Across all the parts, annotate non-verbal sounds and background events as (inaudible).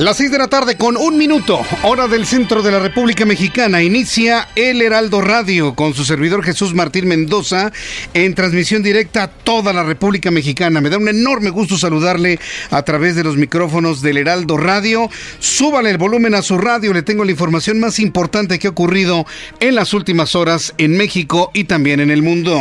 Las 6 de la tarde con un minuto, hora del centro de la República Mexicana, inicia el Heraldo Radio con su servidor Jesús Martín Mendoza en transmisión directa a toda la República Mexicana. Me da un enorme gusto saludarle a través de los micrófonos del Heraldo Radio. Súbale el volumen a su radio, le tengo la información más importante que ha ocurrido en las últimas horas en México y también en el mundo.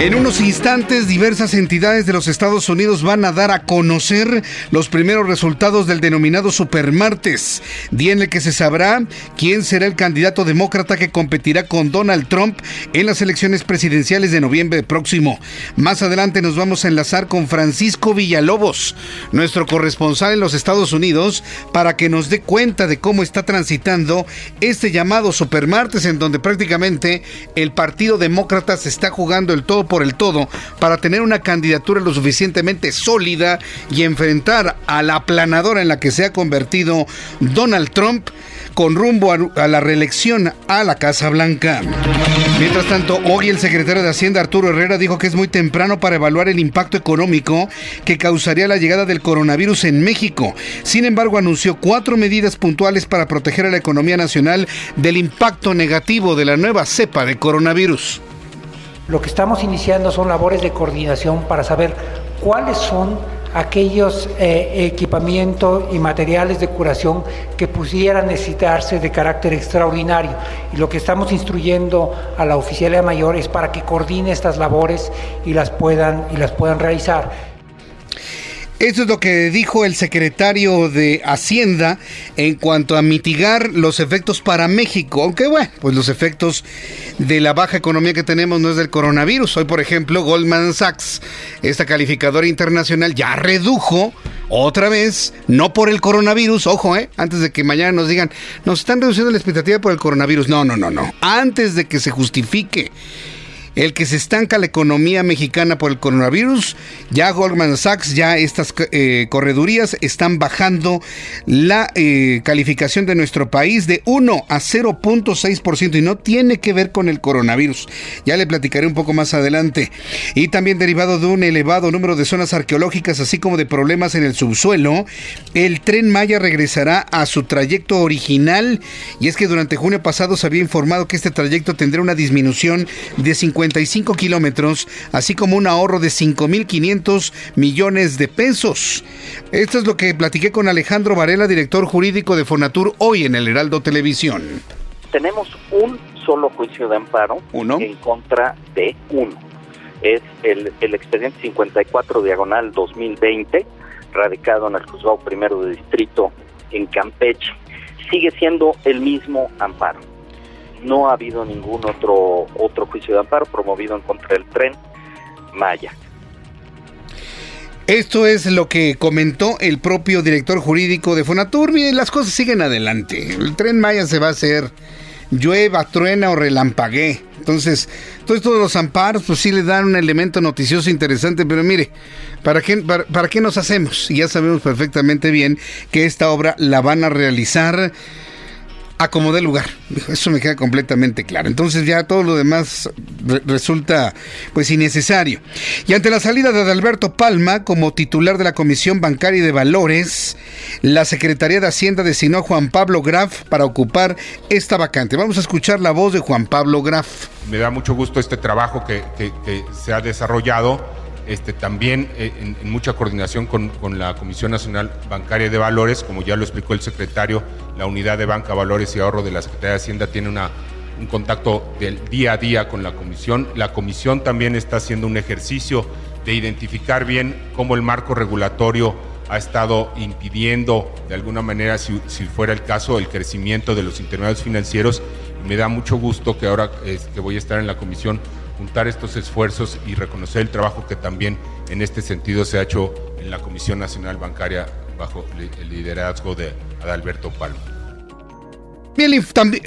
En unos instantes, diversas entidades de los Estados Unidos van a dar a conocer los primeros resultados del denominado Supermartes, día en el que se sabrá quién será el candidato demócrata que competirá con Donald Trump en las elecciones presidenciales de noviembre próximo. Más adelante nos vamos a enlazar con Francisco Villalobos, nuestro corresponsal en los Estados Unidos, para que nos dé cuenta de cómo está transitando este llamado Supermartes, en donde prácticamente el Partido Demócrata se está jugando el todo por el todo para tener una candidatura lo suficientemente sólida y enfrentar a la aplanadora en la que se ha convertido Donald Trump con rumbo a, la reelección a la Casa Blanca. Mientras tanto, hoy el secretario de Hacienda Arturo Herrera dijo que es muy temprano para evaluar el impacto económico que causaría la llegada del coronavirus en México. Sin embargo, anunció cuatro medidas puntuales para proteger a la economía nacional del impacto negativo de la nueva cepa de coronavirus. Lo que estamos iniciando son labores de coordinación para saber cuáles son aquellos eh, equipamientos y materiales de curación que pudieran necesitarse de carácter extraordinario. Y lo que estamos instruyendo a la oficialía mayor es para que coordine estas labores y las puedan, y las puedan realizar. Eso es lo que dijo el secretario de Hacienda en cuanto a mitigar los efectos para México. Aunque bueno, pues los efectos de la baja economía que tenemos no es del coronavirus. Hoy, por ejemplo, Goldman Sachs, esta calificadora internacional, ya redujo otra vez, no por el coronavirus, ojo, eh, antes de que mañana nos digan, nos están reduciendo la expectativa por el coronavirus. No, no, no, no. Antes de que se justifique el que se estanca la economía mexicana por el coronavirus. Ya Goldman Sachs, ya estas eh, corredurías están bajando la eh, calificación de nuestro país de 1 a 0.6% y no tiene que ver con el coronavirus. Ya le platicaré un poco más adelante. Y también derivado de un elevado número de zonas arqueológicas, así como de problemas en el subsuelo, el tren Maya regresará a su trayecto original. Y es que durante junio pasado se había informado que este trayecto tendrá una disminución de 50 kilómetros, así como un ahorro de 5.500 millones de pesos. Esto es lo que platiqué con Alejandro Varela, director jurídico de Fonatur, hoy en el Heraldo Televisión. Tenemos un solo juicio de amparo en contra de uno. Es el, el expediente 54 diagonal 2020, radicado en el juzgado primero de distrito en Campeche. Sigue siendo el mismo amparo no ha habido ningún otro otro juicio de amparo promovido en contra del tren Maya. Esto es lo que comentó el propio director jurídico de Fonatur. y las cosas siguen adelante. El tren Maya se va a hacer llueva, truena o relampaguee. Entonces, todos estos los amparos, pues sí le dan un elemento noticioso interesante, pero mire, ¿para qué, para qué nos hacemos? Y ya sabemos perfectamente bien que esta obra la van a realizar acomodé lugar. Eso me queda completamente claro. Entonces ya todo lo demás resulta pues innecesario. Y ante la salida de Adalberto Palma como titular de la Comisión Bancaria de Valores, la Secretaría de Hacienda designó a Juan Pablo Graf para ocupar esta vacante. Vamos a escuchar la voz de Juan Pablo Graf. Me da mucho gusto este trabajo que, que se ha desarrollado este, también eh, en, mucha coordinación con, la Comisión Nacional Bancaria de Valores, como ya lo explicó el secretario, la unidad de banca, valores y ahorro de la Secretaría de Hacienda tiene una, un contacto del día a día con la comisión. La comisión también está haciendo un ejercicio de identificar bien cómo el marco regulatorio ha estado impidiendo, de alguna manera, si, fuera el caso, el crecimiento de los intermediarios financieros. Me da mucho gusto que ahora que voy a estar en la comisión juntar estos esfuerzos y reconocer el trabajo que también en este sentido se ha hecho en la Comisión Nacional Bancaria bajo el liderazgo de Adalberto Palma.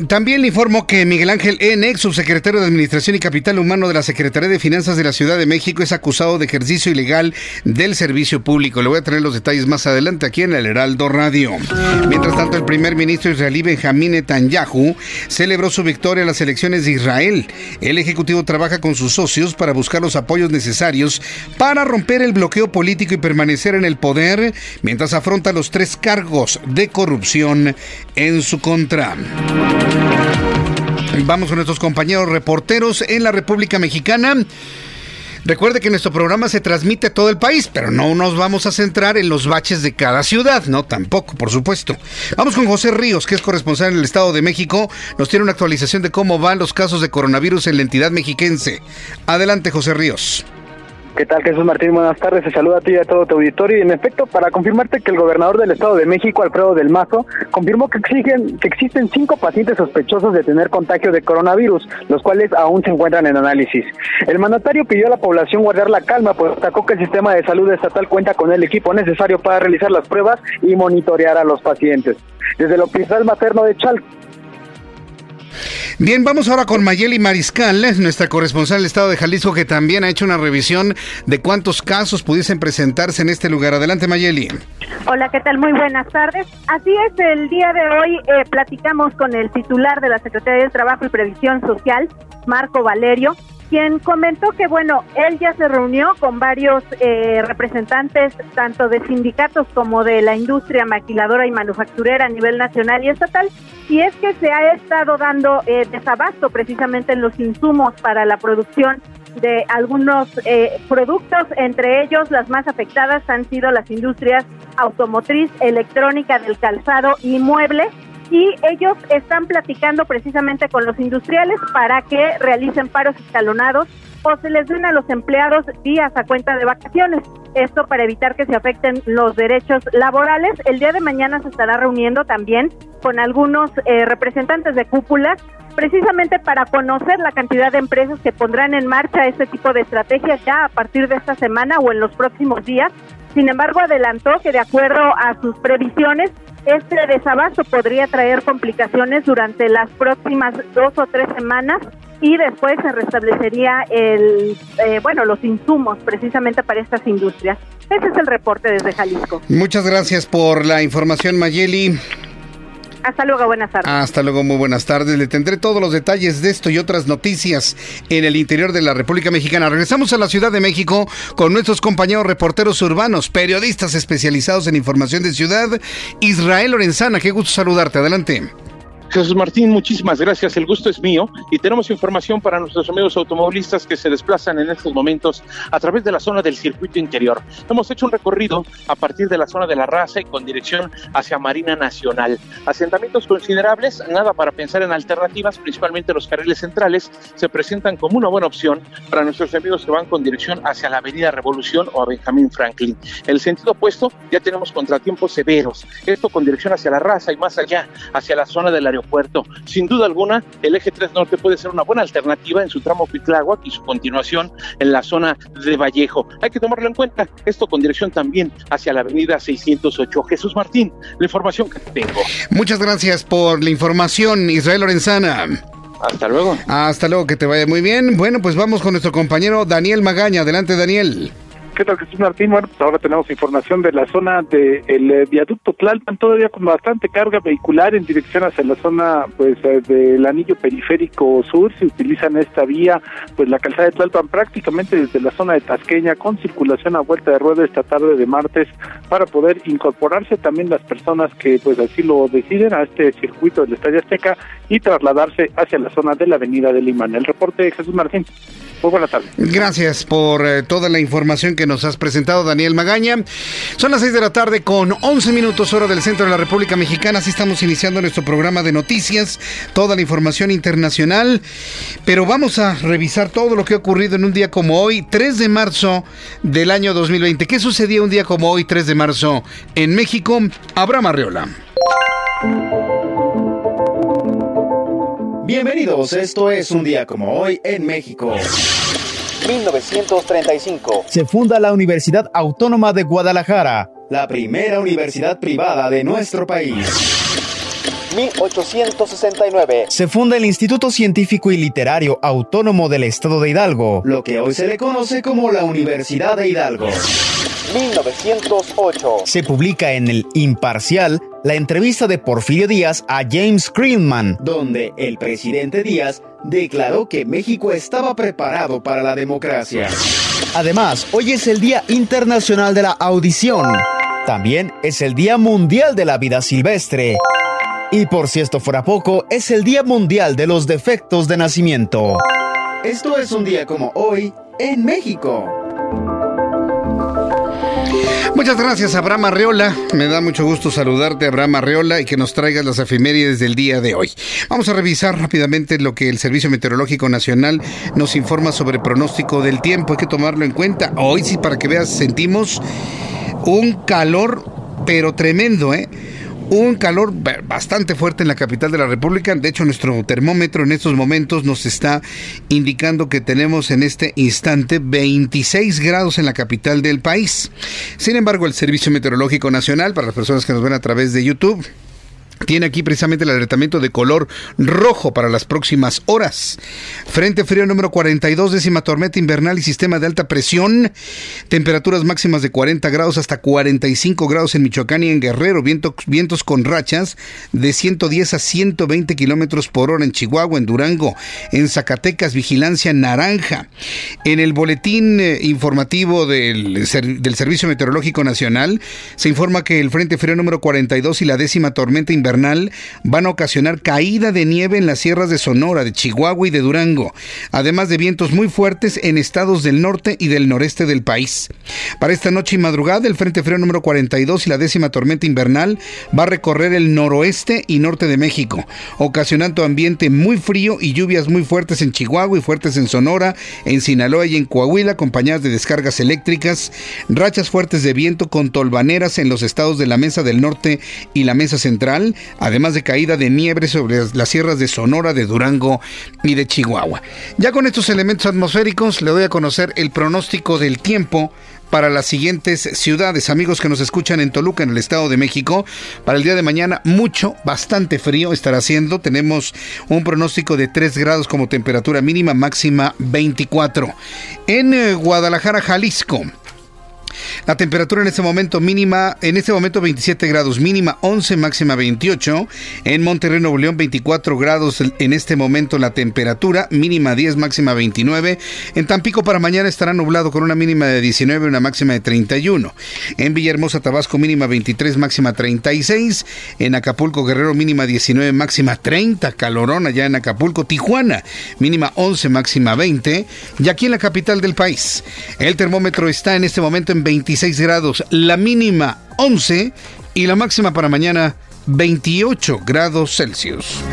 También, le informo que Miguel Ángel N., subsecretario de Administración y Capital Humano de la Secretaría de Finanzas de la Ciudad de México, es acusado de ejercicio ilegal del servicio público. Le voy a traer los detalles más adelante aquí en el Heraldo Radio. Mientras tanto, el primer ministro israelí Benjamín Netanyahu celebró su victoria en las elecciones de Israel. El Ejecutivo trabaja con sus socios para buscar los apoyos necesarios para romper el bloqueo político y permanecer en el poder mientras afronta los tres cargos de corrupción en su contra. Vamos con nuestros compañeros reporteros en la República Mexicana. Recuerde que nuestro programa se transmite todo el país, pero no nos vamos a centrar en los baches de cada ciudad, no tampoco, por supuesto. Vamos con José Ríos, que es corresponsal en el Estado de México. Nos tiene una actualización de cómo van los casos de coronavirus en la entidad mexiquense. Adelante, José Ríos. ¿Qué tal, Jesús Martín? Buenas tardes. Se saluda a ti y a todo tu auditorio. Y en efecto, para confirmarte que el gobernador del Estado de México, Alfredo del Mazo, confirmó que, exigen, que existen cinco pacientes sospechosos de tener contagio de coronavirus, los cuales aún se encuentran en análisis. El mandatario pidió a la población guardar la calma, pues destacó que el sistema de salud estatal cuenta con el equipo necesario para realizar las pruebas y monitorear a los pacientes. Desde el Hospital Materno de Chalco, Bien, vamos ahora con Mayeli Mariscal, nuestra corresponsal del Estado de Jalisco, que también ha hecho una revisión de cuántos casos pudiesen presentarse en este lugar. Adelante, Mayeli. Hola, ¿qué tal? Muy buenas tardes. Así es, el día de hoy eh, platicamos con el titular de la Secretaría de Trabajo y Previsión Social, Marco Valerio, quien comentó que, bueno, él ya se reunió con varios eh, representantes, tanto de sindicatos como de la industria maquiladora y manufacturera a nivel nacional y estatal, y es que se ha estado dando eh, desabasto precisamente en los insumos para la producción de algunos eh, productos, entre ellos las más afectadas han sido las industrias automotriz, electrónica, del calzado y mueble y ellos están platicando precisamente con los industriales para que realicen paros escalonados o se les den a los empleados días a cuenta de vacaciones. Esto para evitar que se afecten los derechos laborales. El día de mañana se estará reuniendo también con algunos eh, representantes de cúpulas precisamente para conocer la cantidad de empresas que pondrán en marcha este tipo de estrategias ya a partir de esta semana o en los próximos días. Sin embargo, adelantó que de acuerdo a sus previsiones este desabasto podría traer complicaciones durante las próximas dos o tres semanas y después se restablecería el, eh, bueno, los insumos precisamente para estas industrias. Ese es el reporte desde Jalisco. Muchas gracias por la información, Mayeli. Hasta luego, buenas tardes. Hasta luego, muy buenas tardes. Le tendré todos los detalles de esto y otras noticias en el interior de la República Mexicana. Regresamos a la Ciudad de México con nuestros compañeros reporteros urbanos, periodistas especializados en información de ciudad. Israel Lorenzana, qué gusto saludarte. Adelante. Jesús Martín, muchísimas gracias. El gusto es mío y tenemos información para nuestros amigos automovilistas que se desplazan en estos momentos a través de la zona del circuito interior. Hemos hecho un recorrido a partir de la zona de la raza y con dirección hacia Marina Nacional. Asentamientos considerables, nada para pensar en alternativas, principalmente los carriles centrales, se presentan como una buena opción para nuestros amigos que van con dirección hacia la Avenida Revolución o a Benjamín Franklin. el sentido opuesto ya tenemos contratiempos severos, esto con dirección hacia la raza y más allá, hacia la zona del aeropuerto aeropuerto. Sin duda alguna, el eje 3 Norte puede ser una buena alternativa en su tramo Pitláhuac y su continuación en la zona de Vallejo. Hay que tomarlo en cuenta, esto con dirección también hacia la avenida 608. Jesús Martín, la información que tengo. Muchas gracias por la información, Israel Lorenzana. Hasta luego. Hasta luego, que te vaya muy bien. Bueno, pues vamos con nuestro compañero Daniel Magaña. Adelante, Daniel. ¿Qué tal Jesús Martín? Bueno, pues ahora tenemos información de la zona del de viaducto Tlalpan, todavía con bastante carga vehicular en dirección hacia la zona pues eh, del anillo periférico sur. Se utilizan esta vía, pues la calzada de Tlalpan prácticamente desde la zona de Tasqueña con circulación a vuelta de rueda esta tarde de martes para poder incorporarse también las personas que pues así lo deciden a este circuito del Estadio Azteca y trasladarse hacia la zona de la avenida de Limán. El reporte de Jesús Martín. Muy buenas tardes. Gracias por eh, toda la información que nos has presentado, Daniel Magaña. Son las 6 de la tarde con 11 minutos hora del centro de la República Mexicana. Así estamos iniciando nuestro programa de noticias, toda la información internacional. Pero vamos a revisar todo lo que ha ocurrido en un día como hoy, 3 de marzo del año 2020. ¿Qué sucedía un día como hoy, 3 de marzo, en México? Abraham Arreola. Bienvenidos, esto es un día como hoy en México. 1935. Se funda la Universidad Autónoma de Guadalajara, la primera universidad privada de nuestro país. 1869. Se funda el Instituto Científico y Literario Autónomo del Estado de Hidalgo, lo que hoy se le conoce como la Universidad de Hidalgo. 1908. Se publica en el Imparcial la entrevista de Porfirio Díaz a James Greenman, donde el presidente Díaz declaró que México estaba preparado para la democracia. Además, hoy es el Día Internacional de la Audición. También es el Día Mundial de la Vida Silvestre. Y por si esto fuera poco, es el Día Mundial de los Defectos de Nacimiento. Esto es un día como hoy en México. Muchas gracias, Abraham Arreola. Me da mucho gusto saludarte, Abraham Arreola, y que nos traigas las efemérides del día de hoy. Vamos a revisar rápidamente lo que el Servicio Meteorológico Nacional nos informa sobre pronóstico del tiempo. Hay que tomarlo en cuenta. Hoy sí, para que veas, sentimos un calor, pero tremendo, ¿eh? Un calor bastante fuerte en la capital de la República. De hecho, nuestro termómetro en estos momentos nos está indicando que tenemos en este instante 26 grados en la capital del país. Sin embargo, el Servicio Meteorológico Nacional, para las personas que nos ven a través de YouTube, tiene aquí precisamente el alertamiento de color rojo para las próximas horas. Frente frío número 42, décima tormenta invernal y sistema de alta presión. Temperaturas máximas de 40 grados hasta 45 grados en Michoacán y en Guerrero. vientos con rachas de 110 a 120 kilómetros por hora en Chihuahua, en Durango, en Zacatecas, vigilancia naranja. En el boletín eh, informativo del, del Servicio Meteorológico Nacional se informa que el frente frío número 42 y la décima tormenta invernal van a ocasionar caída de nieve en las sierras de Sonora, de Chihuahua y de Durango, además de vientos muy fuertes en estados del norte y del noreste del país. Para esta noche y madrugada, el Frente Frío número 42 y la décima tormenta invernal va a recorrer el noroeste y norte de México, ocasionando ambiente muy frío y lluvias muy fuertes en Chihuahua y fuertes en Sonora, en Sinaloa y en Coahuila, acompañadas de descargas eléctricas, rachas fuertes de viento con tolvaneras en los estados de la Mesa del Norte y la Mesa Central, además de caída de nieve sobre las sierras de Sonora, de Durango y de Chihuahua. Ya con estos elementos atmosféricos le doy a conocer el pronóstico del tiempo para las siguientes ciudades. Amigos que nos escuchan en Toluca, en el Estado de México, para el día de mañana mucho, bastante frío estará haciendo. Tenemos un pronóstico de 3 grados como temperatura mínima, máxima 24. En eh, Guadalajara, Jalisco. La temperatura en este momento mínima, en este momento 27 grados, mínima 11, máxima 28. En Monterrey, Nuevo León, 24 grados en este momento la temperatura, mínima 10, máxima 29. En Tampico para mañana estará nublado con una mínima de 19 y una máxima de 31. En Villahermosa, Tabasco, mínima 23, máxima 36. En Acapulco, Guerrero, mínima 19, máxima 30. Calorón allá en Acapulco, Tijuana, mínima 11, máxima 20. Y aquí en la capital del país, el termómetro está en este momento en 26 grados, la mínima 11 y la máxima para mañana 28 grados Celsius.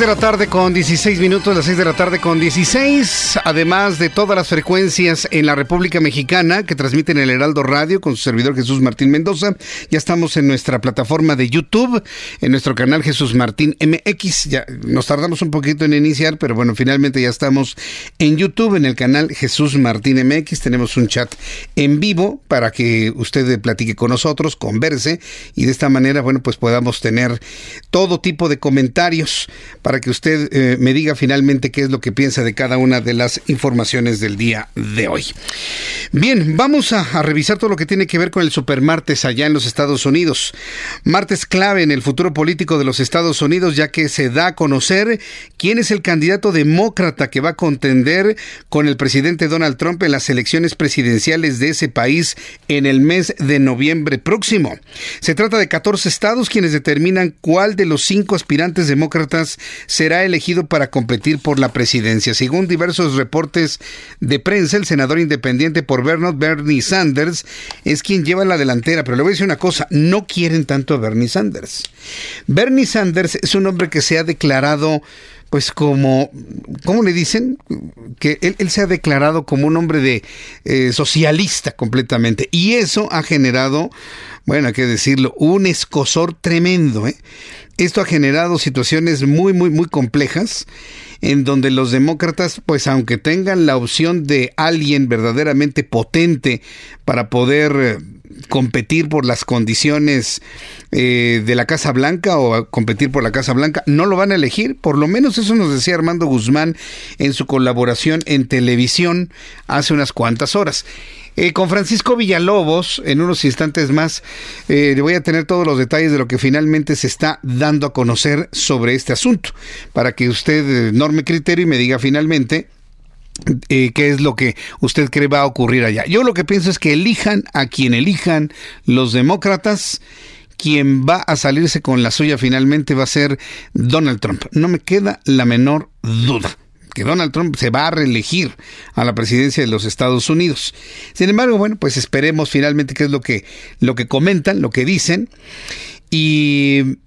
De la tarde con 16 minutos, las 6 de la tarde con 16, además de todas las frecuencias en la República Mexicana que transmiten el Heraldo Radio con su servidor Jesús Martín Mendoza. Ya estamos en nuestra plataforma de YouTube, en nuestro canal Jesús Martín MX. Ya nos tardamos un poquito en iniciar, pero bueno, finalmente ya estamos en YouTube, en el canal Jesús Martín MX. Tenemos un chat en vivo para que usted platique con nosotros, converse y de esta manera, bueno, pues podamos tener todo tipo de comentarios para que usted eh, me diga finalmente qué es lo que piensa de cada una de las informaciones del día de hoy. Bien, vamos a, a revisar todo lo que tiene que ver con el supermartes allá en los Estados Unidos. Martes clave en el futuro político de los Estados Unidos ya que se da a conocer quién es el candidato demócrata que va a contender con el presidente Donald Trump en las elecciones presidenciales de ese país en el mes de noviembre próximo. Se trata de 14 estados quienes determinan cuál de los cinco aspirantes demócratas será elegido para competir por la presidencia. Según diversos reportes de prensa, el senador independiente por Vermont, Bernie Sanders, es quien lleva la delantera. Pero le voy a decir una cosa, no quieren tanto a Bernie Sanders. Bernie Sanders es un hombre que se ha declarado pues como, ¿cómo le dicen? Que él, se ha declarado como un hombre de eh, socialista completamente. Y eso ha generado, bueno, hay que decirlo, un escosor tremendo. ¿eh? Esto ha generado situaciones muy, muy, muy complejas en donde los demócratas, pues aunque tengan la opción de alguien verdaderamente potente para poder eh, competir por las condiciones eh, de la Casa Blanca o competir por la Casa Blanca, no lo van a elegir. Por lo menos eso nos decía Armando Guzmán en su colaboración en televisión hace unas cuantas horas. Eh, con Francisco Villalobos, en unos instantes más, eh, le voy a tener todos los detalles de lo que finalmente se está dando a conocer sobre este asunto, para que usted eh, norme criterio y me diga finalmente qué es lo que usted cree va a ocurrir allá. Yo lo que pienso es que elijan a quien elijan los demócratas quien va a salirse con la suya finalmente va a ser Donald Trump. No me queda la menor duda que Donald Trump se va a reelegir a la presidencia de los Estados Unidos. Sin embargo, bueno, pues esperemos finalmente qué es lo que, lo que comentan, lo que dicen. Y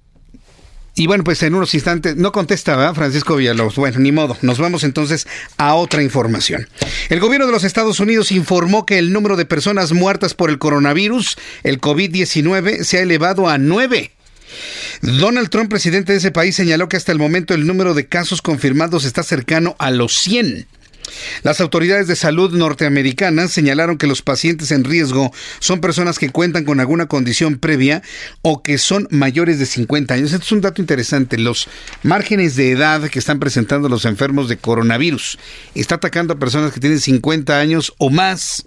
y bueno, pues en unos instantes, no contesta. Francisco Villalobos. Bueno, ni modo. Nos vamos entonces a otra información. El gobierno de los Estados Unidos informó que el número de personas muertas por el coronavirus, el COVID-19, se ha elevado a nueve. Donald Trump, presidente de ese país, señaló que hasta el momento el número de casos confirmados está cercano a los 100. Las autoridades de salud norteamericanas señalaron que los pacientes en riesgo son personas que cuentan con alguna condición previa o que son mayores de 50 años. Esto es un dato interesante. Los márgenes de edad que están presentando los enfermos de coronavirus está atacando a personas que tienen 50 años o más.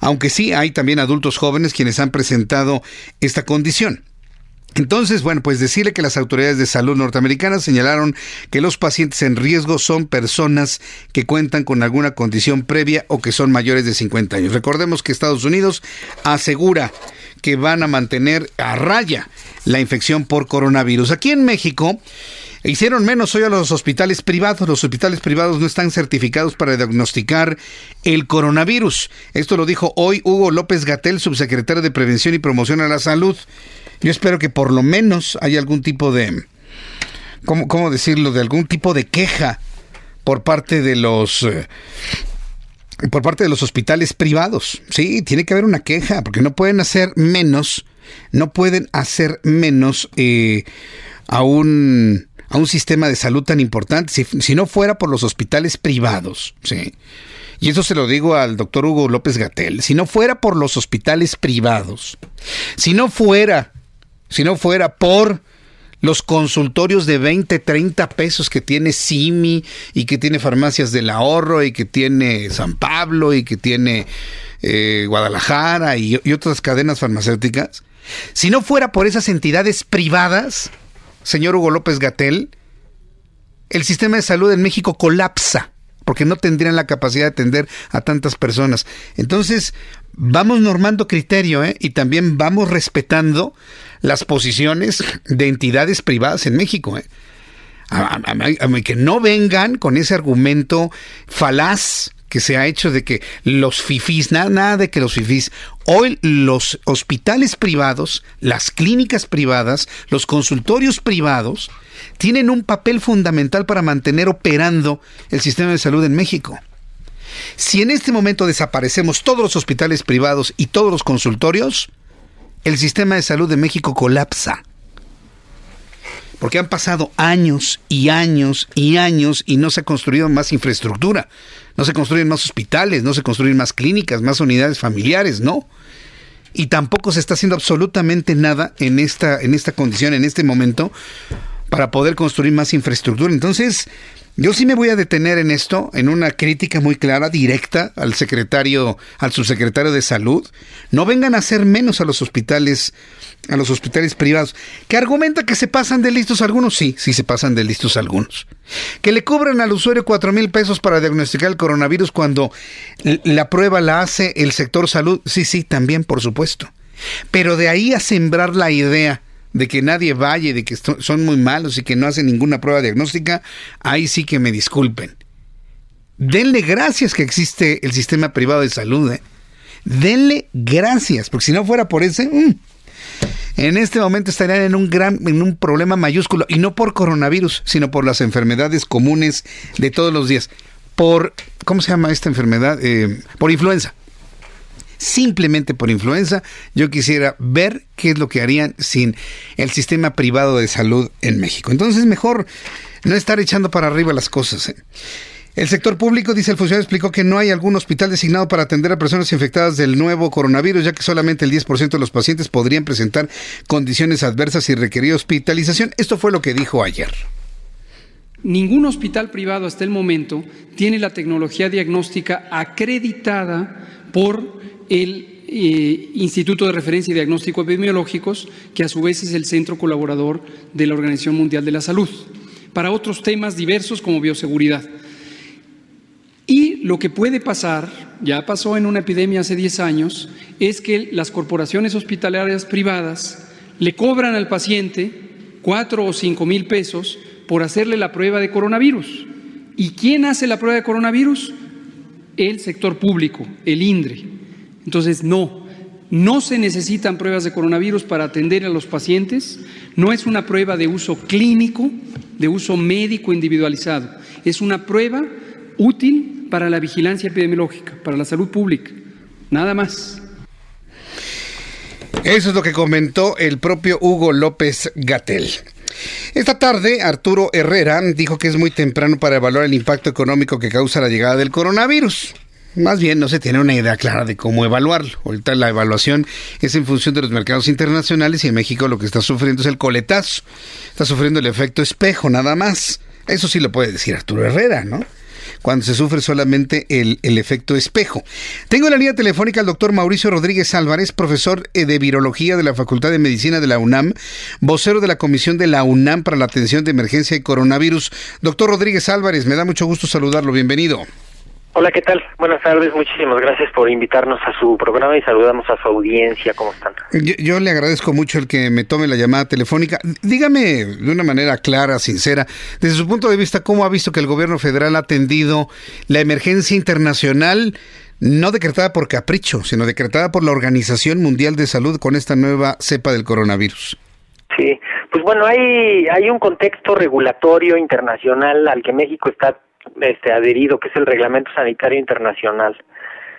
Aunque sí hay también adultos jóvenes quienes han presentado esta condición. Entonces, bueno, pues decirle que las autoridades de salud norteamericanas señalaron que los pacientes en riesgo son personas que cuentan con alguna condición previa o que son mayores de 50 años. Recordemos que Estados Unidos asegura que van a mantener a raya la infección por coronavirus. Aquí en México, Hicieron menos hoy a los hospitales privados. Los hospitales privados no están certificados para diagnosticar el coronavirus. Esto lo dijo hoy Hugo López Gatel, subsecretario de Prevención y Promoción a la Salud. Yo espero que por lo menos haya algún tipo de, ¿cómo, cómo decirlo? De algún tipo de queja por parte de los... Eh, por parte de los hospitales privados. Sí, tiene que haber una queja, porque no pueden hacer menos, no pueden hacer menos eh, a un a un sistema de salud tan importante, si, si, no fuera por los hospitales privados, sí. Y eso se lo digo al doctor Hugo López Gatel, si no fuera por los hospitales privados, si no fuera si no fuera por los consultorios de 20, 30 pesos que tiene Simi y que tiene farmacias del ahorro y que tiene San Pablo y que tiene eh, Guadalajara y, otras cadenas farmacéuticas. Si no fuera por esas entidades privadas, señor Hugo López Gatel, el sistema de salud en México colapsa porque no tendrían la capacidad de atender a tantas personas. Entonces, vamos normando criterio ¿eh? y también vamos respetando las posiciones de entidades privadas en México. ¿eh? Que no vengan con ese argumento falaz que se ha hecho de que los fifís, nada, nada de que los fifís, hoy los hospitales privados, las clínicas privadas, los consultorios privados, tienen un papel fundamental para mantener operando el sistema de salud en México. Si en este momento desaparecemos todos los hospitales privados y todos los consultorios, el sistema de salud de México colapsa. Porque han pasado años y años y años y no se ha construido más infraestructura. No se construyen más hospitales, no se construyen más clínicas, más unidades familiares, no. Y tampoco se está haciendo absolutamente nada en esta, en esta condición, en este momento, para poder construir más infraestructura. Entonces, yo sí me voy a detener en esto, en una crítica muy clara, directa al secretario, al subsecretario de salud. No vengan a hacer menos a los hospitales, a los hospitales privados. Que argumenta que se pasan de listos algunos, sí, sí se pasan de listos algunos. Que le cobran al usuario cuatro mil pesos para diagnosticar el coronavirus cuando la prueba la hace el sector salud, sí, sí, también, por supuesto. Pero de ahí a sembrar la idea de que nadie vaya, de que son muy malos y que no hacen ninguna prueba diagnóstica, ahí sí que me disculpen. Denle gracias que existe el sistema privado de salud. ¿eh? Denle gracias, porque si no fuera por ese, mm, en este momento estarían en un gran, en un problema mayúsculo, y no por coronavirus, sino por las enfermedades comunes de todos los días. Por, ¿cómo se llama esta enfermedad? Eh, por influenza simplemente por influenza, yo quisiera ver qué es lo que harían sin el sistema privado de salud en México. Entonces, mejor no estar echando para arriba las cosas. ¿eh? El sector público, dice el funcionario, explicó que no hay algún hospital designado para atender a personas infectadas del nuevo coronavirus, ya que solamente el 10% de los pacientes podrían presentar condiciones adversas y requerir hospitalización. Esto fue lo que dijo ayer. Ningún hospital privado hasta el momento tiene la tecnología diagnóstica acreditada por el eh, Instituto de Referencia y Diagnóstico Epidemiológicos, que a su vez es el centro colaborador de la Organización Mundial de la Salud, para otros temas diversos como bioseguridad. Y lo que puede pasar, ya pasó en una epidemia hace 10 años, es que las corporaciones hospitalarias privadas le cobran al paciente 4 o 5 mil pesos por hacerle la prueba de coronavirus. ¿Y quién hace la prueba de coronavirus? El sector público, el INDRE. Entonces, no, no se necesitan pruebas de coronavirus para atender a los pacientes, no es una prueba de uso clínico, de uso médico individualizado, es una prueba útil para la vigilancia epidemiológica, para la salud pública, nada más. Eso es lo que comentó el propio Hugo López Gatel. Esta tarde, Arturo Herrera dijo que es muy temprano para evaluar el impacto económico que causa la llegada del coronavirus. Más bien no se tiene una idea clara de cómo evaluarlo. Ahorita la evaluación es en función de los mercados internacionales y en México lo que está sufriendo es el coletazo. Está sufriendo el efecto espejo nada más. Eso sí lo puede decir Arturo Herrera, ¿no? Cuando se sufre solamente el, el efecto espejo. Tengo en la línea telefónica al doctor Mauricio Rodríguez Álvarez, profesor eh, de Virología de la Facultad de Medicina de la UNAM, vocero de la Comisión de la UNAM para la Atención de Emergencia y Coronavirus. Doctor Rodríguez Álvarez, me da mucho gusto saludarlo. Bienvenido. Hola, ¿qué tal? Buenas tardes, muchísimas gracias por invitarnos a su programa y saludamos a su audiencia, ¿cómo están? Yo, le agradezco mucho el que me tome la llamada telefónica. Dígame de una manera clara, sincera, desde su punto de vista, ¿cómo ha visto que el gobierno federal ha atendido la emergencia internacional? No decretada por capricho, sino decretada por la Organización Mundial de Salud con esta nueva cepa del coronavirus. Sí, pues bueno, hay, hay un contexto regulatorio internacional al que México está este adherido, que es el Reglamento Sanitario Internacional,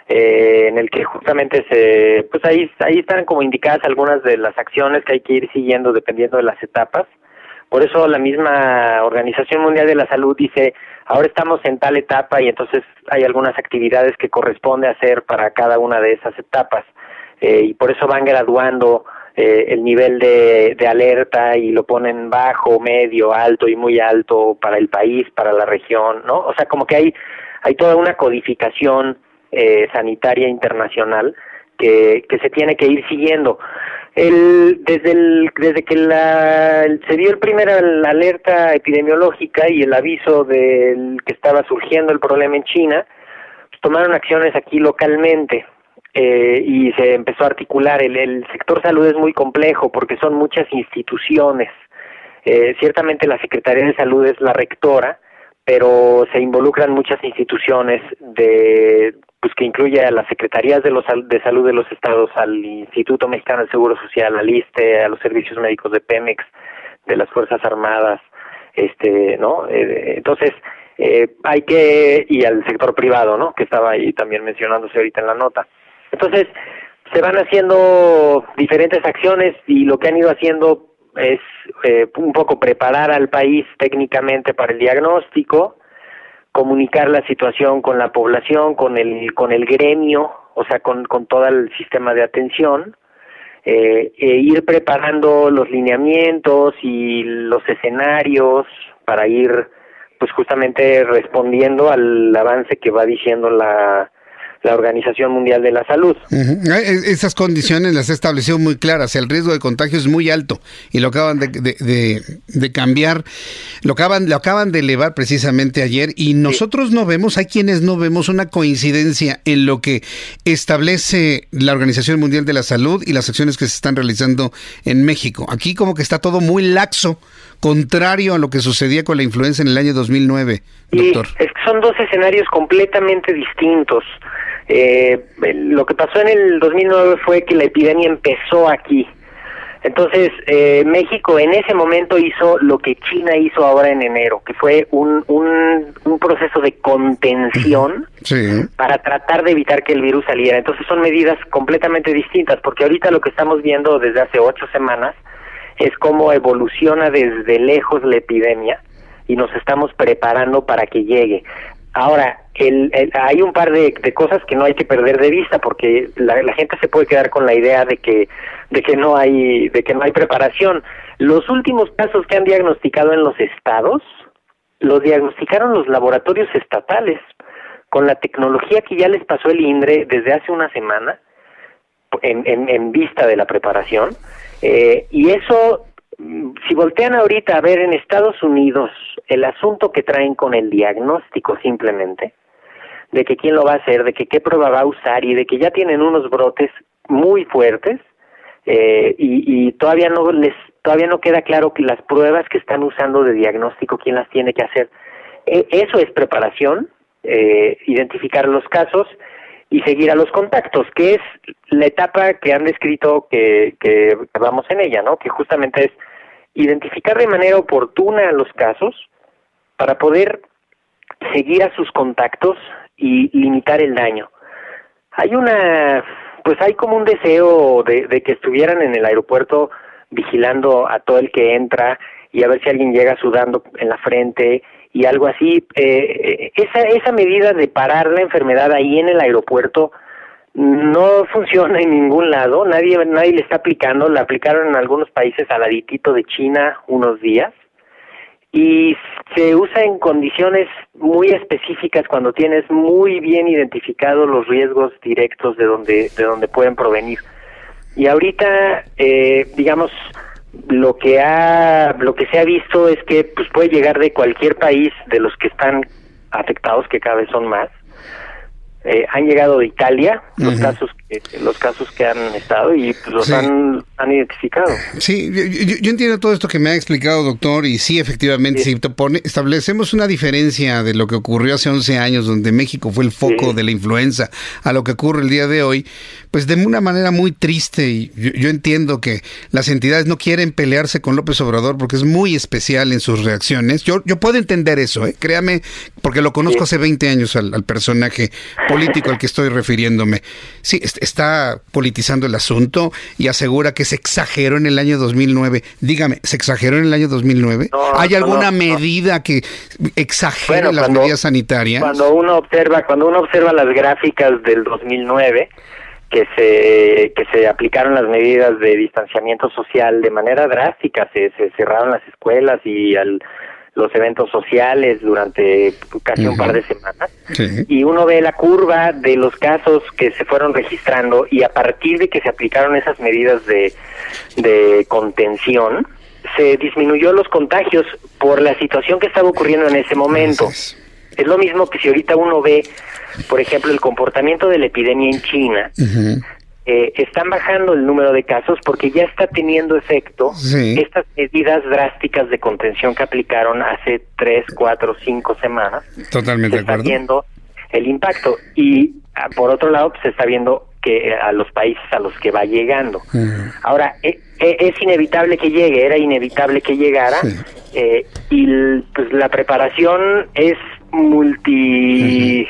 eh, en el que justamente se, pues ahí, ahí están como indicadas algunas de las acciones que hay que ir siguiendo dependiendo de las etapas. Por eso la misma Organización Mundial de la Salud dice, ahora estamos en tal etapa y entonces hay algunas actividades que corresponde hacer para cada una de esas etapas. Eh, y por eso van graduando eh, el nivel de, de, alerta y lo ponen bajo, medio, alto y muy alto para el país, para la región, ¿no? O sea, como que hay, hay toda una codificación eh, sanitaria internacional que, que se tiene que ir siguiendo. El, desde, el, desde que la, se dio el primer alerta epidemiológica y el aviso del que estaba surgiendo el problema en China, pues tomaron acciones aquí localmente eh, y se empezó a articular. El, sector salud es muy complejo porque son muchas instituciones. Eh, ciertamente la Secretaría de Salud es la rectora, pero se involucran muchas instituciones de pues que incluye a las secretarías de los de salud de los estados, al Instituto Mexicano del Seguro Social, al ISTE, a los servicios médicos de Pemex, de las Fuerzas Armadas, este, ¿no? Eh, entonces, eh, hay que, y al sector privado, ¿no? Que estaba ahí también mencionándose ahorita en la nota. Entonces, se van haciendo diferentes acciones y lo que han ido haciendo es eh, un poco preparar al país técnicamente para el diagnóstico, comunicar la situación con la población, con el, con el gremio, o sea, con, con todo el sistema de atención, eh, e ir preparando los lineamientos y los escenarios para ir, pues justamente respondiendo al avance que va diciendo la, la Organización Mundial de la Salud. Esas condiciones las ha establecido muy claras. El riesgo de contagio es muy alto y lo acaban de, de, cambiar, lo acaban, lo acaban de elevar precisamente ayer y nosotros no vemos, hay quienes no vemos una coincidencia en lo que establece la Organización Mundial de la Salud y las acciones que se están realizando en México. Aquí como que está todo muy laxo, contrario a lo que sucedía con la influenza en el año 2009, doctor. es que son dos escenarios completamente distintos. Eh, lo que pasó en el 2009 fue que la epidemia empezó aquí. Entonces, eh, México en ese momento hizo lo que China hizo ahora en enero, que fue un, un, proceso de contención (laughs) para tratar de evitar que el virus saliera. Entonces, son medidas completamente distintas, porque ahorita lo que estamos viendo desde hace ocho semanas es cómo evoluciona desde lejos la epidemia y nos estamos preparando para que llegue. Ahora, el, hay un par de, cosas que no hay que perder de vista porque la, gente se puede quedar con la idea de que de que no hay de que no hay preparación. Los últimos casos que han diagnosticado en los estados los diagnosticaron los laboratorios estatales con la tecnología que ya les pasó el INDRE desde hace una semana en, en, en vista de la preparación eh, y eso si voltean ahorita a ver en Estados Unidos el asunto que traen con el diagnóstico simplemente, de que quién lo va a hacer, de que qué prueba va a usar y de que ya tienen unos brotes muy fuertes eh, y, todavía no les todavía no queda claro que las pruebas que están usando de diagnóstico quién las tiene que hacer. E, eso es preparación, eh, identificar los casos y seguir a los contactos, que es la etapa que han descrito que, que vamos en ella, ¿no? Que justamente es identificar de manera oportuna los casos para poder seguir a sus contactos y limitar el daño. Hay una, pues hay como un deseo de, de que estuvieran en el aeropuerto vigilando a todo el que entra y a ver si alguien llega sudando en la frente y algo así. Eh, esa, esa medida de parar la enfermedad ahí en el aeropuerto no funciona en ningún lado, nadie, nadie le está aplicando, la aplicaron en algunos países al laditito de China unos días y se usa en condiciones muy específicas cuando tienes muy bien identificados los riesgos directos de donde, de donde pueden provenir. Y ahorita, eh, digamos, lo que ha lo que se ha visto es que pues puede llegar de cualquier país de los que están afectados que cada vez son más eh, han llegado de Italia los casos que, los casos que han estado y pues, los han, han, identificado. Sí yo, entiendo todo esto que me ha explicado doctor y sí efectivamente si pone, establecemos una diferencia de lo que ocurrió hace 11 años donde México fue el foco de la influenza a lo que ocurre el día de hoy pues de una manera muy triste y yo, entiendo que las entidades no quieren pelearse con López Obrador porque es muy especial en sus reacciones. Yo yo puedo entender eso ¿eh? créame porque lo conozco hace 20 años al, al personaje político al que estoy refiriéndome. Sí, está politizando el asunto y asegura que se exageró en el año 2009. Dígame, ¿se exageró en el año 2009? ¿Hay alguna medida que exagere las medidas sanitarias? Cuando uno observa, cuando uno observa las gráficas del 2009, que se que se aplicaron las medidas de distanciamiento social de manera drástica, se, se cerraron las escuelas y al los eventos sociales durante casi un par de semanas y uno ve la curva de los casos que se fueron registrando y a partir de que se aplicaron esas medidas de, de contención se disminuyó los contagios por la situación que estaba ocurriendo en ese momento. Es. Lo mismo que si ahorita uno ve, por ejemplo, el comportamiento de la epidemia en China, eh, están bajando el número de casos porque ya está teniendo efecto estas medidas drásticas de contención que aplicaron hace tres, cuatro, cinco semanas. Totalmente de acuerdo. Está viendo el impacto y ah, por otro lado pues, se está viendo que eh, a los países a los que va llegando. Ahora e, e, es inevitable que llegue, era inevitable que llegara eh, y pues la preparación es multi,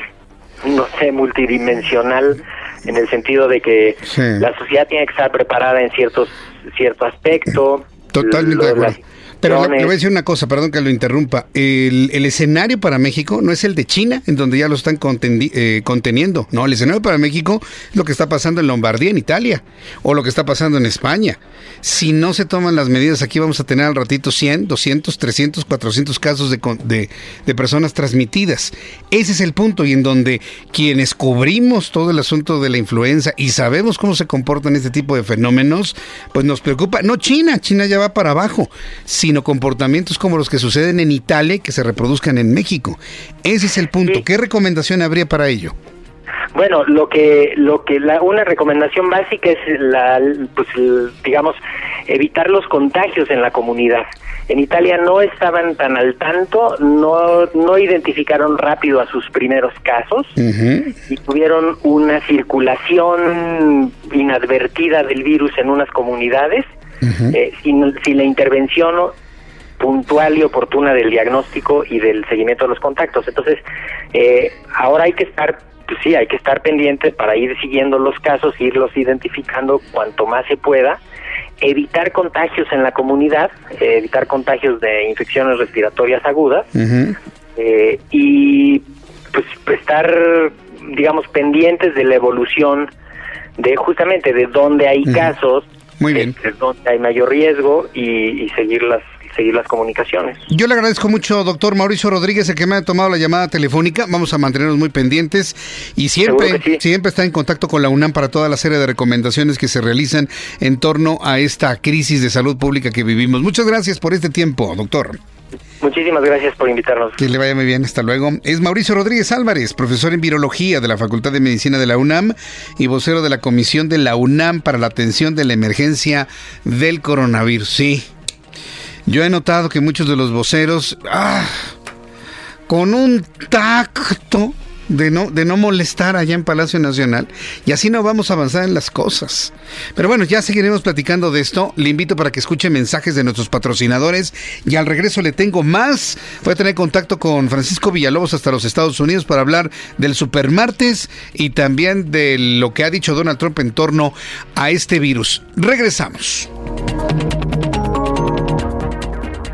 no sé, multidimensional en el sentido de que la sociedad tiene que estar preparada en ciertos cierto aspecto. Totalmente de acuerdo. Pero le, voy a decir una cosa, perdón que lo interrumpa. El, escenario para México no es el de China, en donde ya lo están eh, conteniendo. No, el escenario para México es lo que está pasando en Lombardía, en Italia, o lo que está pasando en España. Si no se toman las medidas, aquí vamos a tener al ratito 100, 200, 300, 400 casos de, de personas transmitidas. Ese es el punto, y en donde quienes cubrimos todo el asunto de la influenza y sabemos cómo se comportan este tipo de fenómenos, pues nos preocupa. No China, China ya va para abajo. Si sino comportamientos como los que suceden en Italia que se reproduzcan en México. Ese es el punto. ¿Qué recomendación habría para ello? Bueno, lo que lo que la, una recomendación básica es la pues digamos evitar los contagios en la comunidad. En Italia no estaban tan al tanto, no no identificaron rápido a sus primeros casos y tuvieron una circulación inadvertida del virus en unas comunidades. Eh, sin, sin, la intervención puntual y oportuna del diagnóstico y del seguimiento de los contactos. Entonces, eh, ahora hay que estar, pues sí, hay que estar pendiente para ir siguiendo los casos, irlos identificando cuanto más se pueda, evitar contagios en la comunidad, eh, evitar contagios de infecciones respiratorias agudas eh, y pues estar, digamos, pendientes de la evolución de justamente de dónde hay casos, Muy bien. de dónde hay mayor riesgo y, y seguir las seguir las comunicaciones. Yo le agradezco mucho, doctor Mauricio Rodríguez, el que me ha tomado la llamada telefónica. Vamos a mantenernos muy pendientes y siempre, siempre está en contacto con la UNAM para toda la serie de recomendaciones que se realizan en torno a esta crisis de salud pública que vivimos. Muchas gracias por este tiempo, doctor. Muchísimas gracias por invitarnos. Que le vaya muy bien, hasta luego. Es Mauricio Rodríguez Álvarez, profesor en virología de la Facultad de Medicina de la UNAM y vocero de la Comisión de la UNAM para la atención de la emergencia del coronavirus. Sí, yo he notado que muchos de los voceros, ah, con un tacto de no, de no molestar allá en Palacio Nacional, y así no vamos a avanzar en las cosas. Pero bueno, ya seguiremos platicando de esto. Le invito para que escuche mensajes de nuestros patrocinadores y al regreso le tengo más. Voy a tener contacto con Francisco Villalobos hasta los Estados Unidos para hablar del supermartes y también de lo que ha dicho Donald Trump en torno a este virus. Regresamos.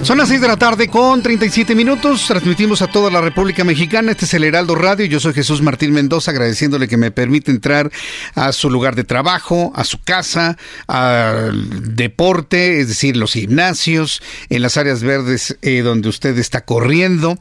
Son las 6 de la tarde con 37 minutos. Transmitimos a toda la República Mexicana. Este es el Heraldo Radio. Yo soy Jesús Martín Mendoza, agradeciéndole que me permite entrar a su lugar de trabajo, a su casa, al deporte, es decir, los gimnasios, en las áreas verdes eh, donde usted está corriendo.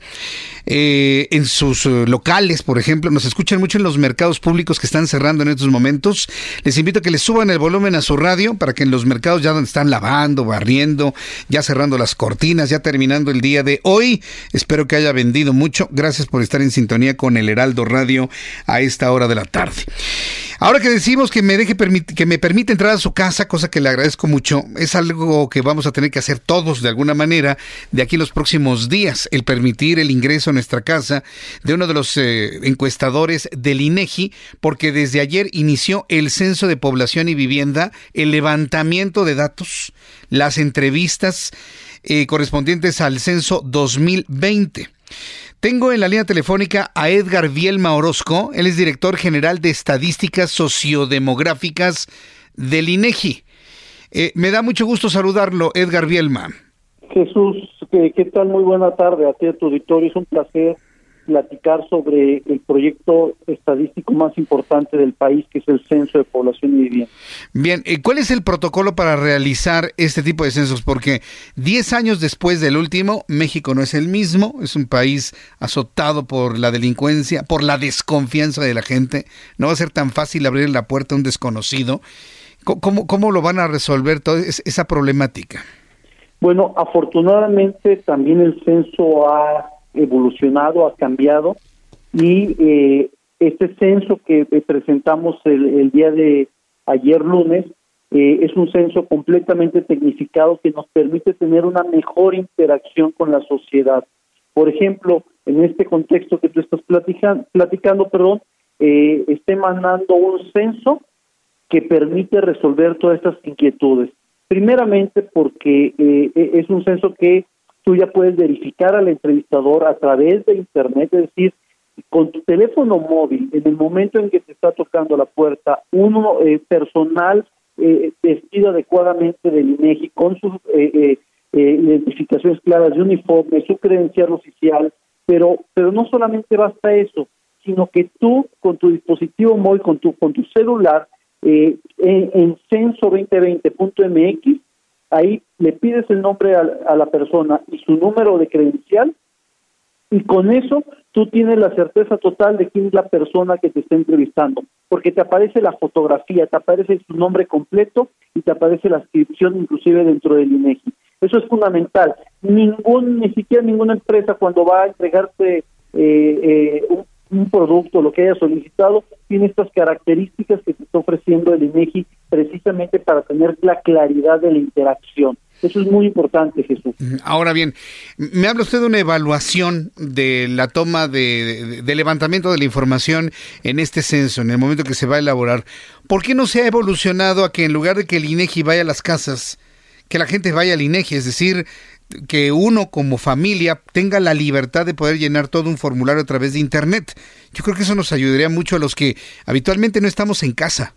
Eh, en sus eh, locales, por ejemplo, nos escuchan mucho en los mercados públicos que están cerrando en estos momentos. Les invito a que le suban el volumen a su radio para que en los mercados ya donde están lavando, barriendo, ya cerrando las ya terminando el día de hoy. Espero que haya vendido mucho. Gracias por estar en sintonía con el Heraldo Radio a esta hora de la tarde. Ahora que decimos que me deje que me permite entrar a su casa, cosa que le agradezco mucho, es algo que vamos a tener que hacer todos de alguna manera de aquí los próximos días, el permitir el ingreso a nuestra casa de uno de los eh, encuestadores del INEGI, porque desde ayer inició el censo de población y vivienda, el levantamiento de datos, las entrevistas eh, correspondientes al censo 2020. Tengo en la línea telefónica a Edgar Vielma Orozco, él es director general de Estadísticas Sociodemográficas del INEGI. Eh, me da mucho gusto saludarlo, Edgar Vielma. Jesús, ¿qué, tal? Muy buena tarde a ti, a tu auditorio. Es un placer platicar sobre el proyecto estadístico más importante del país, que es el Censo de Población y Vivienda. Bien, ¿cuál es el protocolo para realizar este tipo de censos? Porque 10 años después del último, México no es el mismo, es un país azotado por la delincuencia, por la desconfianza de la gente. No va a ser tan fácil abrir la puerta a un desconocido. ¿Cómo, cómo lo van a resolver toda esa problemática? Bueno, afortunadamente también el censo ha evolucionado, ha cambiado y eh, este censo que presentamos el, día de ayer lunes eh, es un censo completamente tecnificado que nos permite tener una mejor interacción con la sociedad. Por ejemplo, en este contexto que tú estás platicando, platicando perdón, eh, esté mandando un censo que permite resolver todas estas inquietudes. Primeramente porque eh, es un censo que tú ya puedes verificar al entrevistador a través de Internet, es decir, con tu teléfono móvil, en el momento en que te está tocando la puerta, uno eh, personal eh, vestido adecuadamente del INEGI con sus eh, eh, identificaciones claras de uniforme, su credencial oficial, pero pero no solamente basta eso, sino que tú con tu dispositivo móvil, con tu con tu celular, en, en censo2020.mx ahí le pides el nombre a, la persona y su número de credencial y con eso tú tienes la certeza total de quién es la persona que te está entrevistando, porque te aparece la fotografía, te aparece su nombre completo y te aparece la inscripción inclusive dentro del INEGI. Eso es fundamental. Ningún, ni siquiera ninguna empresa cuando va a entregarte eh, eh, un un producto, lo que haya solicitado, tiene estas características que te está ofreciendo el INEGI precisamente para tener la claridad de la interacción. Eso es muy importante, Jesús. Ahora bien, me habla usted de una evaluación de la toma de, de, levantamiento de la información en este censo, en el momento que se va a elaborar. ¿Por qué no se ha evolucionado a que en lugar de que el INEGI vaya a las casas, que la gente vaya al INEGI, es decir, que uno como familia tenga la libertad de poder llenar todo un formulario a través de Internet. Yo creo que eso nos ayudaría mucho a los que habitualmente no estamos en casa.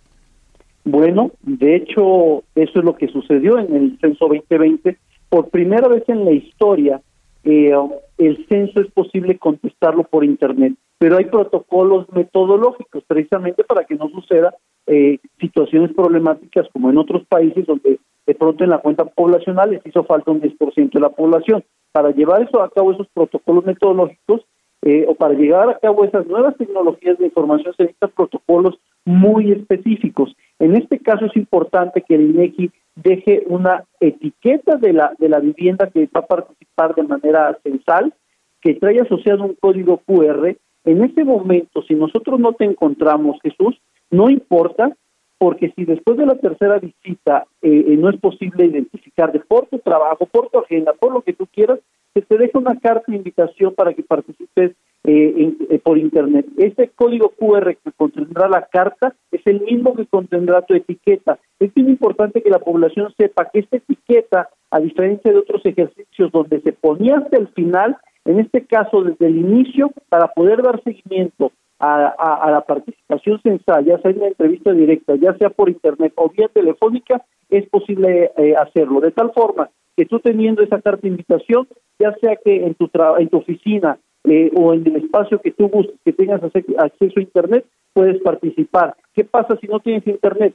Bueno, de hecho, eso es lo que sucedió en el censo 2020. Por primera vez en la historia, eh, el censo es posible contestarlo por Internet, pero hay protocolos metodológicos precisamente para que no suceda eh, situaciones problemáticas como en otros países donde de pronto en la cuenta poblacional les hizo falta un 10% de la población. Para llevar eso a cabo, esos protocolos metodológicos, eh, o para llevar a cabo esas nuevas tecnologías de información, se necesitan protocolos muy específicos. En este caso es importante que el INEGI deje una etiqueta de la, de la vivienda que va a participar de manera censal, que traiga asociado un código QR. En ese momento, si nosotros no te encontramos, Jesús, no importa, porque si después de la tercera visita eh, eh, no es posible identificarte por tu trabajo, por tu agenda, por lo que tú quieras, se te deja una carta de invitación para que participes eh, por internet. Ese código QR que contendrá la carta es el mismo que contendrá tu etiqueta. Es muy importante que la población sepa que esta etiqueta, a diferencia de otros ejercicios donde se ponía hasta el final, en este caso desde el inicio, para poder dar seguimiento a, la participación censal, ya sea en una entrevista directa, ya sea por internet o vía telefónica, es posible eh, hacerlo. De tal forma que tú teniendo esa carta de invitación, ya sea que en tu, en tu oficina eh, o en el espacio que tú busques, que tengas acceso a internet, puedes participar. ¿Qué pasa si no tienes internet?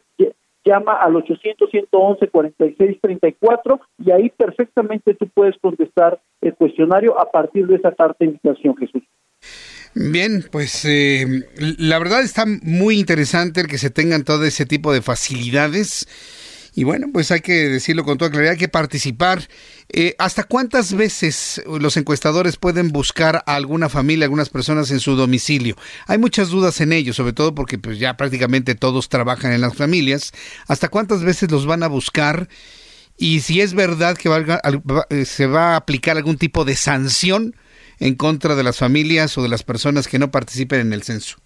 Llama al 800-111-4634 y ahí perfectamente tú puedes contestar el cuestionario a partir de esa carta de invitación, Jesús. Bien, pues eh, la verdad está muy interesante el que se tengan todo ese tipo de facilidades. Y bueno, pues hay que decirlo con toda claridad, hay que participar. Eh, ¿Hasta cuántas veces los encuestadores pueden buscar a alguna familia, algunas personas en su domicilio? Hay muchas dudas en ello, sobre todo porque pues ya prácticamente todos trabajan en las familias. ¿Hasta cuántas veces los van a buscar? Y si es verdad que eh, se va a aplicar algún tipo de sanción en contra de las familias o de las personas que no participen en el censo?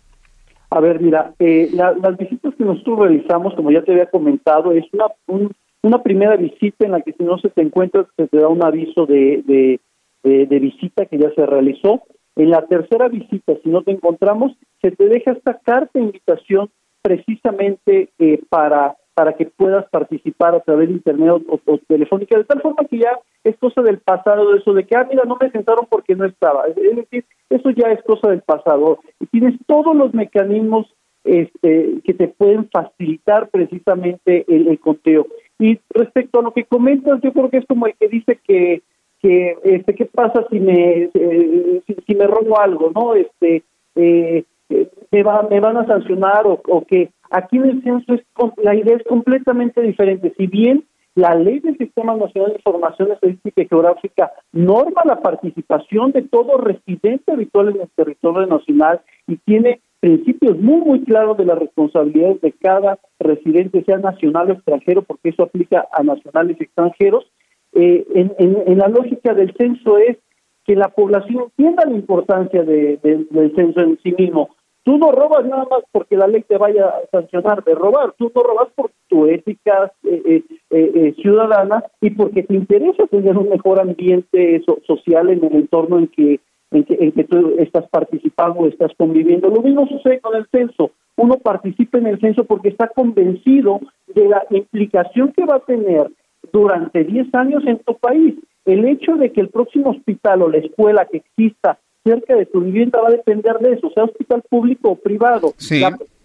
A ver, mira, eh, las visitas que nosotros realizamos, como ya te había comentado, es una, un, Una primera visita en la que si no se te encuentra se te da un aviso de, de, de, visita que ya se realizó. En la tercera visita, si no te encontramos, se te deja esta carta de invitación precisamente eh, para para que puedas participar a través de internet o, telefónica, de tal forma que ya es cosa del pasado eso de que, ah, mira, no me sentaron porque no estaba. Es decir, eso ya es cosa del pasado. Y tienes todos los mecanismos este, que te pueden facilitar precisamente el, conteo. Y respecto a lo que comentas, yo creo que es como el que dice que, que este, ¿qué pasa si me, eh, si, me robo algo, no? Este, eh, eh, me, va, me van a sancionar o, o que Aquí en el censo es, la idea es completamente diferente. Si bien la ley del Sistema Nacional de Información Estadística y Geográfica norma la participación de todo residente habitual en el territorio nacional y tiene principios muy, muy claros de las responsabilidades de cada residente, sea nacional o extranjero, porque eso aplica a nacionales y extranjeros. Eh, en, la lógica del censo es que la población entienda la importancia del censo en sí mismo. Tú no robas nada más porque la ley te vaya a sancionar de robar, tú no robas por tu ética eh, eh, eh, ciudadana y porque te interesa tener un mejor ambiente social en el entorno en que, en que, en que tú estás participando o estás conviviendo. Lo mismo sucede con el censo. Uno participa en el censo porque está convencido de la implicación que va a tener durante 10 años en tu país. El hecho de que el próximo hospital o la escuela que exista cerca de tu vivienda va a depender de eso, sea hospital público o privado,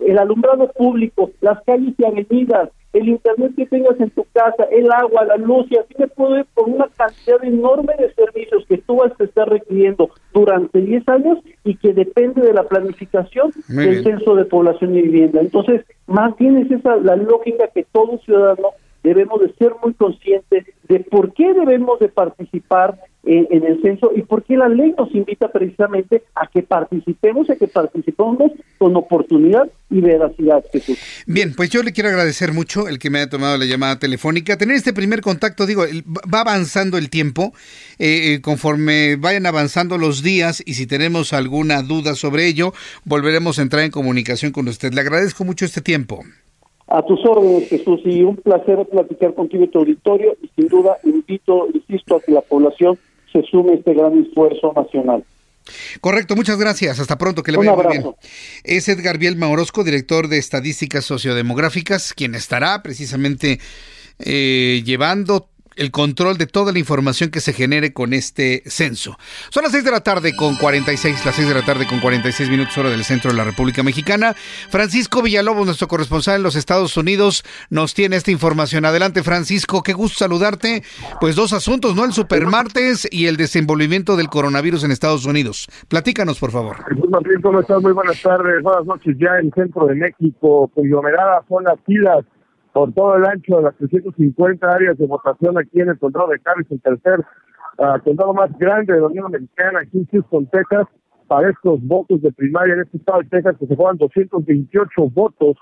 el alumbrado público, las calles y avenidas, el internet que tengas en tu casa, el agua, la luz, y así me puedo ir por una cantidad enorme de servicios que tú vas a estar requiriendo durante 10 años y que depende de la planificación del censo de población y vivienda. Entonces, más bien es esa la lógica que todo ciudadano debemos de ser muy conscientes de por qué debemos de participar en, el censo y por qué la ley nos invita precisamente a que participemos, a que participemos con oportunidad y veracidad. Bien, pues yo le quiero agradecer mucho el que me haya tomado la llamada telefónica. Tener este primer contacto, digo, va avanzando el tiempo, eh, eh, conforme vayan avanzando los días y si tenemos alguna duda sobre ello, volveremos a entrar en comunicación con usted. Le agradezco mucho este tiempo. A tus órdenes, Jesús, y un placer platicar contigo en tu auditorio y sin duda invito, insisto, a que la población se sume a este gran esfuerzo nacional. Correcto, muchas gracias. Hasta pronto, que le vaya muy bien. Es Edgar Biel Maurosco, director de Estadísticas Sociodemográficas, quien estará precisamente eh, llevando el control de toda la información que se genere con este censo. Son las 6 de la tarde con 46, las 6 de la tarde con 46 minutos hora del centro de la República Mexicana. Francisco Villalobos, nuestro corresponsal en los Estados Unidos, nos tiene esta información. Adelante, Francisco, qué gusto saludarte. Pues dos asuntos, ¿no? El supermartes y el desenvolvimiento del coronavirus en Estados Unidos. Platícanos, por favor. ¿cómo estás? Muy buenas tardes, buenas noches ya en el centro de México. Conglomeradas son las filas por todo el ancho de las 350 áreas de votación aquí en el condado de Carlos, el tercer uh, condado más grande de la Unión Americana, aquí en Houston, Texas, para estos votos de primaria en este estado de Texas, que se juegan 228 votos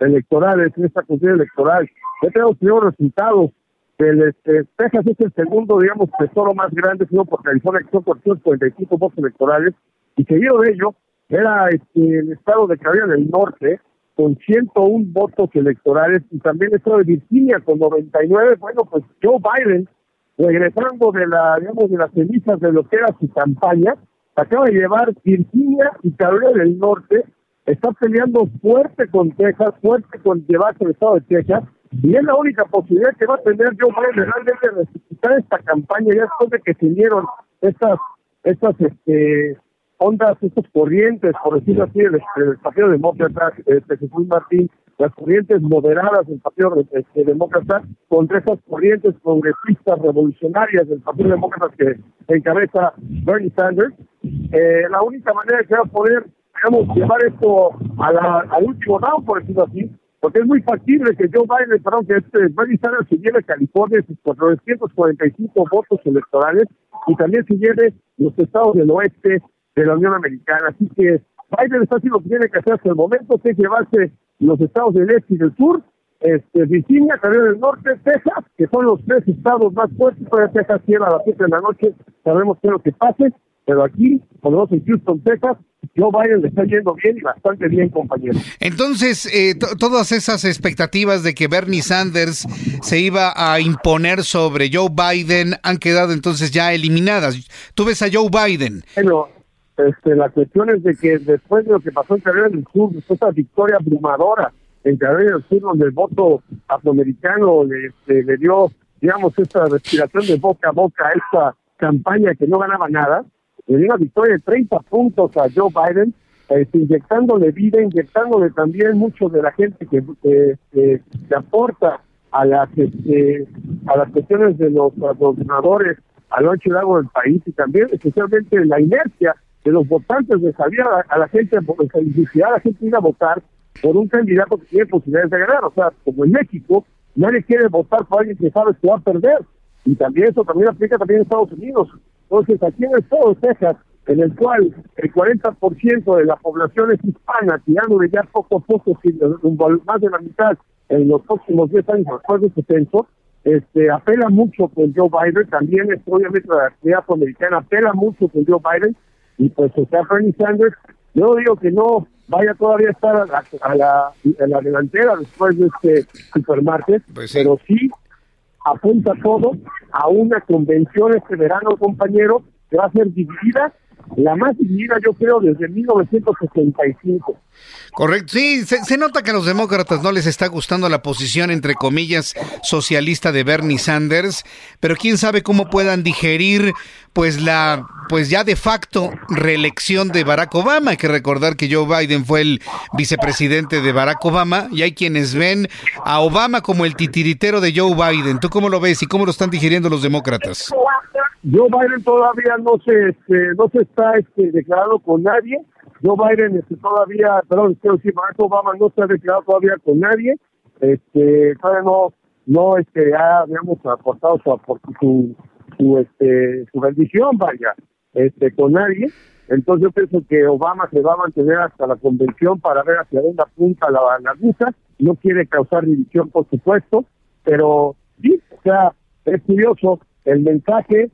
electorales en esta contienda electoral. Ya tenemos primeros resultados. El, este, Texas es el segundo, digamos, tesoro más grande, sino por California, que son 445 votos electorales, y seguido de ello, era este, el estado de Carolina del Norte, con 101 votos electorales y también esto de Virginia con 99. Bueno, pues Joe Biden, regresando de la, digamos, de las cenizas de lo que era su campaña, acaba de llevar Virginia y Carolina del Norte, está peleando fuerte con Texas, fuerte con llevarse el estado de Texas, y es la única posibilidad que va a tener Joe Biden realmente de resucitar esta campaña ya después de que se dieron estas, estas, este, ondas, estas corrientes, por decirlo así, del, Partido Demócrata, este, Jesús Martín, las corrientes moderadas del Partido este, Demócrata contra esas corrientes progresistas revolucionarias del Partido Demócrata que encabeza Bernie Sanders, eh, la única manera que va a poder, digamos, llevar esto a la, al último round, por decirlo así, porque es muy factible que Joe Biden, perdón, que este Bernie Sanders se lleve California sus 445 votos electorales y también se lleve los estados del oeste de la Unión Americana. Así que Biden está haciendo lo que tiene que hacer hasta el momento, que es llevarse los estados del este y del sur, este, Virginia, Carolina del Norte, Texas, que son los tres estados más fuertes. Todavía Texas cierra a las 7 de la noche, sabemos qué es lo que pase. Pero aquí, por en Houston, Texas, Joe Biden le está yendo bien y bastante bien, compañero. Entonces, eh, todas esas expectativas de que Bernie Sanders se iba a imponer sobre Joe Biden han quedado entonces ya eliminadas. Tú ves a Joe Biden. Bueno, este, la cuestión es de que después de lo que pasó en Carrera del Sur, después de esa victoria abrumadora en Carrera del Sur, donde el voto afroamericano le, este, le dio, digamos, esta respiración de boca a boca a esta campaña que no ganaba nada, le dio una victoria de 30 puntos a Joe Biden, este, inyectándole vida, inyectándole también mucho de la gente que, que, aporta a las este, a las cuestiones de los gobernadores a lo ancho largo del país y también especialmente la inercia de los votantes de salir a la, gente, a la gente ir a votar por un candidato que tiene posibilidades de ganar. O sea, como en México, nadie quiere votar por alguien que sabe que va a perder. Y también eso también aplica también en Estados Unidos. Entonces, aquí en el estado de Texas, en el cual el 40% de la población es hispana, tirándole ya poco a poco, más de la mitad en los próximos 10 años después de este censo, este, apela mucho con Joe Biden, también es, obviamente la comunidad afroamericana apela mucho con Joe Biden, y pues sea Bernie Sanders. Yo digo que no vaya todavía a estar a la, la, delantera después de este supermarket pues pero sí apunta todo a una convención este verano compañero que va a ser dividida la más dividida yo creo desde 1965 Correcto, sí, se, nota que a los demócratas no les está gustando la posición, entre comillas, socialista de Bernie Sanders, pero quién sabe cómo puedan digerir pues la pues ya de facto reelección de Barack Obama. Hay que recordar que Joe Biden fue el vicepresidente de Barack Obama y hay quienes ven a Obama como el titiritero de Joe Biden. ¿Tú cómo lo ves y cómo lo están digiriendo los demócratas? Joe Biden todavía no se este, no se está este, declarado con nadie. Joe Biden este, todavía, perdón, quiero decir, Barack Obama no ha declarado todavía con nadie, este, todavía no, no este, ha, digamos, aportado su, su, su, este, su bendición, vaya, este, con nadie. Entonces yo pienso que Obama se va a mantener hasta la convención para ver hacia dónde apunta la, la No quiere causar división, por supuesto, pero sí, o sea, es curioso el mensaje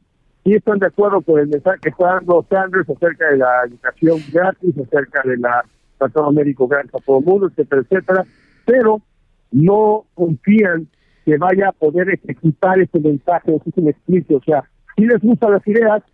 sí están de acuerdo con el mensaje que está dando Sanders acerca de la educación gratis, acerca de la tratado médico gratis a todo el mundo, etcétera, etcétera, pero no confían que vaya a poder ejecutar ese mensaje, ese explícito, o sea, sí les gustan las ideas,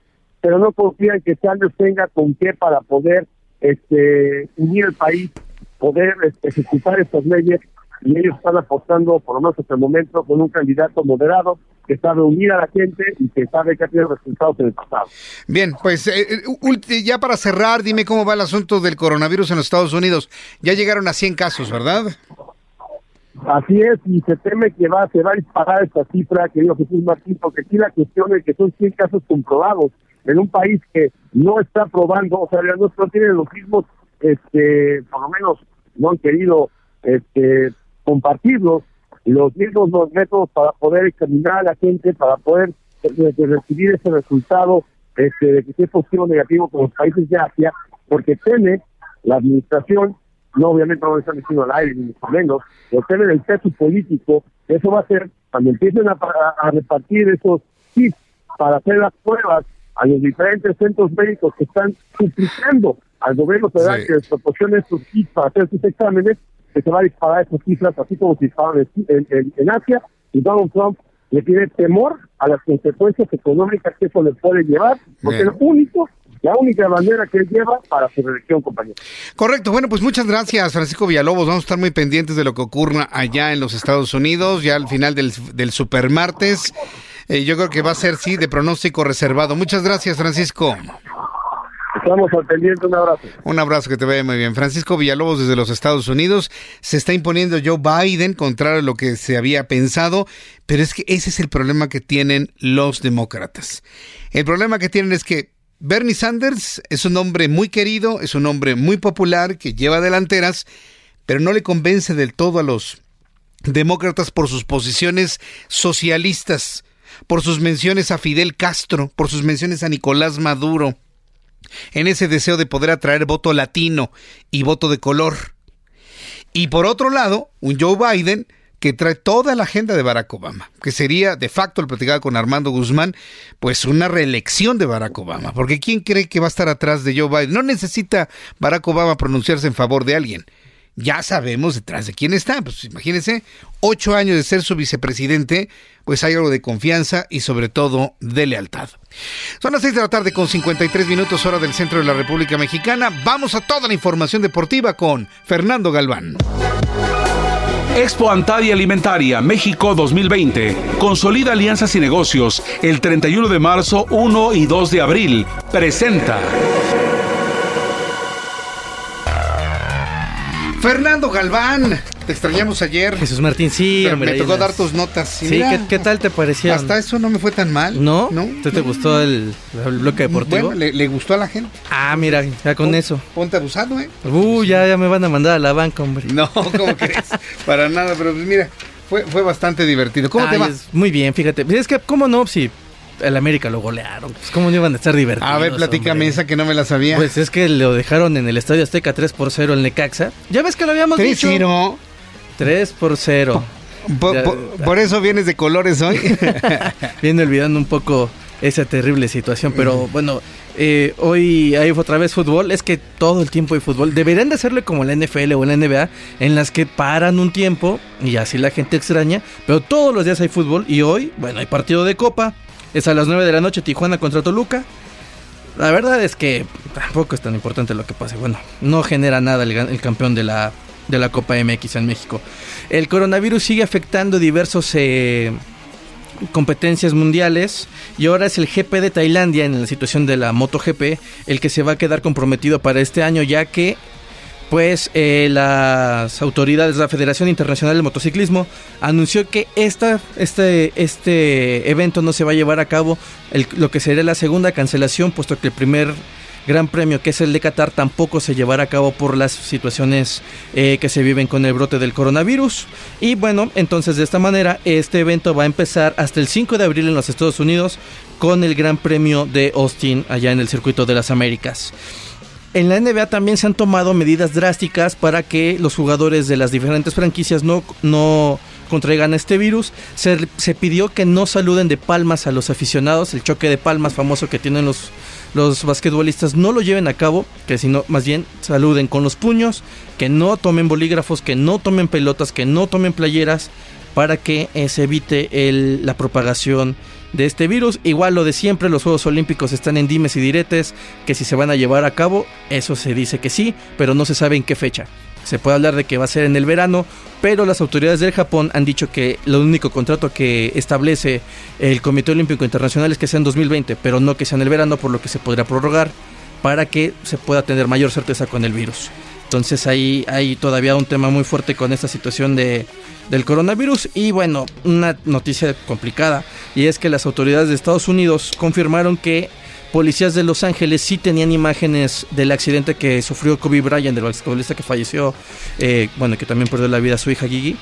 pero no confían que Sanders tenga con qué para poder este unir el país, poder este, ejecutar estas leyes y ellos están apostando, por lo menos hasta el momento, con un candidato moderado que sabe unir a la gente y que sabe que ha tenido resultados en el pasado. Bien, pues eh, eh, ya para cerrar, dime cómo va el asunto del coronavirus en los Estados Unidos. Ya llegaron a 100 casos, ¿verdad? Así es, y se teme que va, se va a disparar esta cifra, querido Jesús Martín, porque aquí la cuestión es que son 100 casos comprobados en un país que no está probando, o sea, no, no tienen los mismos, este, por lo menos no han querido este, compartirlos los mismos métodos para poder examinar a la gente, para poder eh, recibir ese resultado este, de que sea positivo o negativo con los países de Asia, porque teme la administración, no obviamente no lo están diciendo al aire, ni mucho menos, pero teme el peso político, eso va a ser cuando empiecen a, repartir esos kits para hacer las pruebas a los diferentes centros médicos que están suplicando al gobierno federal que les proporcione esos kits para hacer sus exámenes, que se va a disparar esas cifras, así como se dispararon en, Asia, y Donald Trump le tiene temor a las consecuencias económicas que eso le puede llevar, porque es lo único la única bandera que él lleva para su reelección, compañero. Correcto. Bueno, pues muchas gracias, Francisco Villalobos. Vamos a estar muy pendientes de lo que ocurra allá en los Estados Unidos, ya al final del, del supermartes. Eh, yo creo que va a ser, sí, de pronóstico reservado. Muchas gracias, Francisco. Estamos al pendiente, un abrazo. Un abrazo que te vaya muy bien. Francisco Villalobos desde los Estados Unidos. Se está imponiendo Joe Biden, contrario a lo que se había pensado, pero es que ese es el problema que tienen los demócratas. El problema que tienen es que Bernie Sanders es un hombre muy querido, es un hombre muy popular que lleva delanteras, pero no le convence del todo a los demócratas por sus posiciones socialistas, por sus menciones a Fidel Castro, por sus menciones a Nicolás Maduro en ese deseo de poder atraer voto latino y voto de color. Y por otro lado, un Joe Biden que trae toda la agenda de Barack Obama, que sería, de facto, lo platicaba con Armando Guzmán, pues una reelección de Barack Obama, porque ¿quién cree que va a estar atrás de Joe Biden? No necesita Barack Obama pronunciarse en favor de alguien ya sabemos detrás de quién está. Pues imagínense, ocho años de ser su vicepresidente, pues hay algo de confianza y sobre todo de lealtad. Son las seis de la tarde con 53 minutos hora del centro de la República Mexicana. Vamos a toda la información deportiva con Fernando Galván. Expo Antaria Alimentaria México 2020. Consolida alianzas y negocios el 31 de marzo, 1 y 2 de abril. Presenta. Fernando Galván, te extrañamos ayer. Jesús Martín, sí. Pero me tocó dar tus notas. Sí, ¿qué, tal te pareció? Hasta eso no me fue tan mal. ¿No? ¿No? ¿Te, te gustó el, bloque deportivo? Bueno, le, gustó a la gente. Ah, mira, ya con eso. Ponte abusado, ¿eh? Uh, ya, ya me van a mandar a la banca, hombre. No, ¿cómo (laughs) crees? Para nada, pero pues mira, fue, fue bastante divertido. ¿Cómo te va? muy bien, fíjate. Es que, ¿cómo no? Si el América lo golearon. Pues, ¿Cómo no iban a estar divertidos? A ver, platícame esa que no me la sabía. Pues es que lo dejaron en el Estadio Azteca 3 por 0 el Necaxa. Ya ves que lo habíamos 3 dicho. 0. 3 por 0. Por, eso vienes de colores hoy. (laughs) Viene olvidando un poco esa terrible situación, pero bueno, eh, hoy hay otra vez fútbol, es que todo el tiempo hay fútbol, deberían de hacerle como la NFL o la NBA, en las que paran un tiempo y así la gente extraña, pero todos los días hay fútbol y hoy, bueno, hay partido de copa, es a las 9 de la noche Tijuana contra Toluca. La verdad es que tampoco es tan importante lo que pase. Bueno, no genera nada el, campeón de la, de la Copa MX en México. El coronavirus sigue afectando diversos eh, competencias mundiales y ahora es el GP de Tailandia en la situación de la MotoGP el que se va a quedar comprometido para este año ya que pues las autoridades de la Federación Internacional del Motociclismo anunció que este, este evento no se va a llevar a cabo, lo que sería la segunda cancelación, puesto que el primer Gran Premio, que es el de Qatar, tampoco se llevará a cabo por las situaciones eh, que se viven con el brote del coronavirus. Y bueno, entonces de esta manera, este evento va a empezar hasta el 5 de abril en los Estados Unidos con el Gran Premio de Austin allá en el Circuito de las Américas. En la NBA también se han tomado medidas drásticas para que los jugadores de las diferentes franquicias no, no contraigan este virus. Se, pidió que no saluden de palmas a los aficionados, el choque de palmas famoso que tienen los, los basquetbolistas no lo lleven a cabo, que sino más bien saluden con los puños, que no tomen bolígrafos, que no tomen pelotas, que no tomen playeras, para que eh, se evite la propagación de este virus. Igual lo de siempre, los Juegos Olímpicos están en dimes y diretes, que si se van a llevar a cabo, eso se dice que sí, pero no se sabe en qué fecha. Se puede hablar de que va a ser en el verano, pero las autoridades del Japón han dicho que el único contrato que establece el Comité Olímpico Internacional es que sea en 2020, pero no que sea en el verano, por lo que se podría prorrogar para que se pueda tener mayor certeza con el virus. Entonces ahí hay todavía un tema muy fuerte con esta situación de, del coronavirus. Y bueno, una noticia complicada. Y es que las autoridades de Estados Unidos confirmaron que policías de Los Ángeles sí tenían imágenes del accidente que sufrió Kobe Bryant, del basquetbolista que falleció, eh, bueno, que también perdió la vida a su hija Gigi.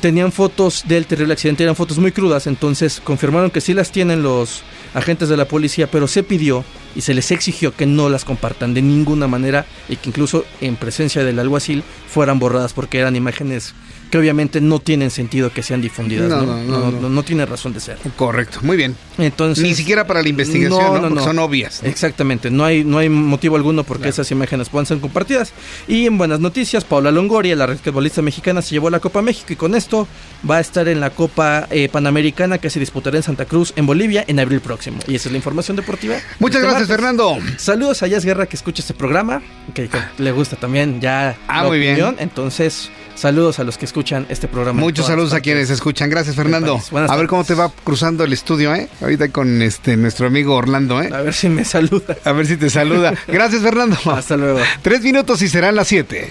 Tenían fotos del terrible accidente, eran fotos muy crudas, entonces confirmaron que sí las tienen los agentes de la policía, pero se pidió y se les exigió que no las compartan de ninguna manera y que incluso en presencia del alguacil fueran borradas porque eran imágenes que obviamente no tienen sentido que sean difundidas. No, no, no, no, tiene razón de ser. Correcto, muy bien. Entonces, Ni siquiera para la investigación, ¿no? son obvias. Exactamente, no hay, no hay motivo alguno porque esas imágenes puedan ser compartidas. Y en buenas noticias, Paula Longoria, la basquetbolista mexicana, se llevó la Copa México y con esto va a estar en la Copa eh, Panamericana que se disputará en Santa Cruz, en Bolivia, en abril próximo. Y esa es la información deportiva. Muchas este gracias, Fernando. Saludos a Jazz Guerra que escucha este programa, que, le gusta también ya ah, muy Bien. Entonces, saludos a los que escuchan este programa. Muchos saludos a quienes escuchan. Gracias, Fernando. A ver cómo te va cruzando el estudio, ¿eh? Ahorita con este nuestro amigo Orlando, ¿eh? A ver si me saluda. A ver si te saluda. (laughs) Gracias, Fernando. Hasta luego. Tres minutos y serán las siete.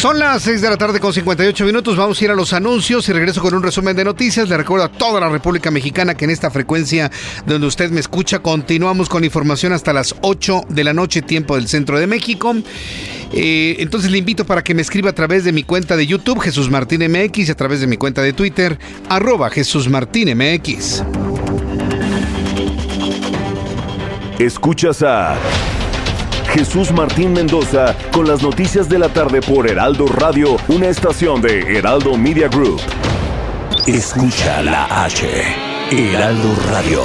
Son las 6 de la tarde con 58 minutos. Vamos a ir a los anuncios y regreso con un resumen de noticias. Le recuerdo a toda la República Mexicana que en esta frecuencia donde usted me escucha continuamos con información hasta las 8 de la noche, tiempo del centro de México. Eh, entonces le invito para que me escriba a través de mi cuenta de YouTube, Jesús Martín MX, y a través de mi cuenta de Twitter, arroba Jesús Martín MX. Escuchas a Jesús Martín Mendoza con las noticias de la tarde por Heraldo Radio, una estación de Heraldo Media Group. Escucha la H, Heraldo Radio.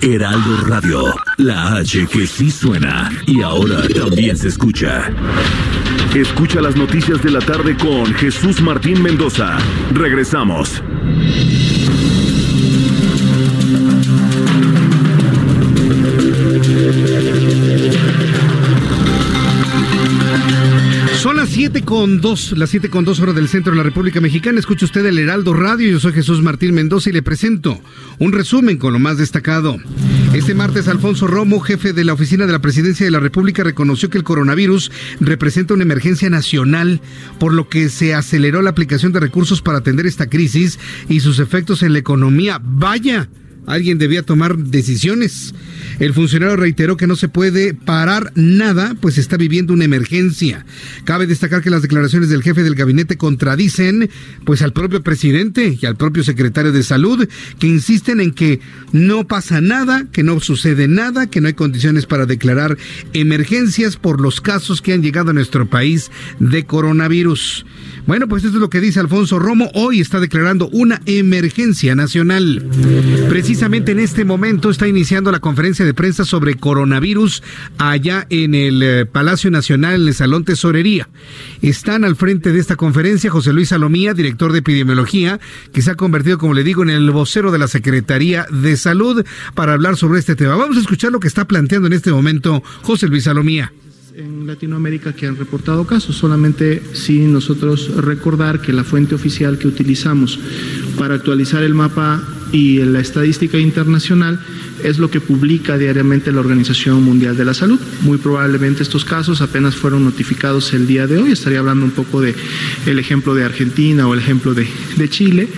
Heraldo Radio, la H que sí suena y ahora también se escucha. Escucha las noticias de la tarde con Jesús Martín Mendoza. Regresamos. 7 con 2, las 7 con 2 horas del centro de la República Mexicana. Escucha usted el Heraldo Radio. Yo soy Jesús Martín Mendoza y le presento un resumen con lo más destacado. Este martes, Alfonso Romo, jefe de la Oficina de la Presidencia de la República, reconoció que el coronavirus representa una emergencia nacional, por lo que se aceleró la aplicación de recursos para atender esta crisis y sus efectos en la economía. Vaya, alguien debía tomar decisiones. El funcionario reiteró que no se puede parar nada, pues está viviendo una emergencia. Cabe destacar que las declaraciones del jefe del gabinete contradicen pues al propio presidente y al propio secretario de salud que insisten en que no pasa nada, que no sucede nada, que no hay condiciones para declarar emergencias por los casos que han llegado a nuestro país de coronavirus. Bueno, pues esto es lo que dice Alfonso Romo. Hoy está declarando una emergencia nacional. Precisamente en este momento está iniciando la conferencia de prensa sobre coronavirus allá en el eh, Palacio Nacional, en el Salón Tesorería. Están al frente de esta conferencia José Luis Salomía, director de epidemiología, que se ha convertido, como le digo, en el vocero de la Secretaría de Salud para hablar sobre este tema. Vamos a escuchar lo que está planteando en este momento José Luis Salomía en Latinoamérica que han reportado casos. Solamente sí nosotros recordar que la fuente oficial que utilizamos para actualizar el mapa y la estadística internacional es lo que publica diariamente la Organización Mundial de la Salud. Muy probablemente estos casos apenas fueron notificados el día de hoy. Estaría hablando un poco de el ejemplo de Argentina o el ejemplo de, Chile.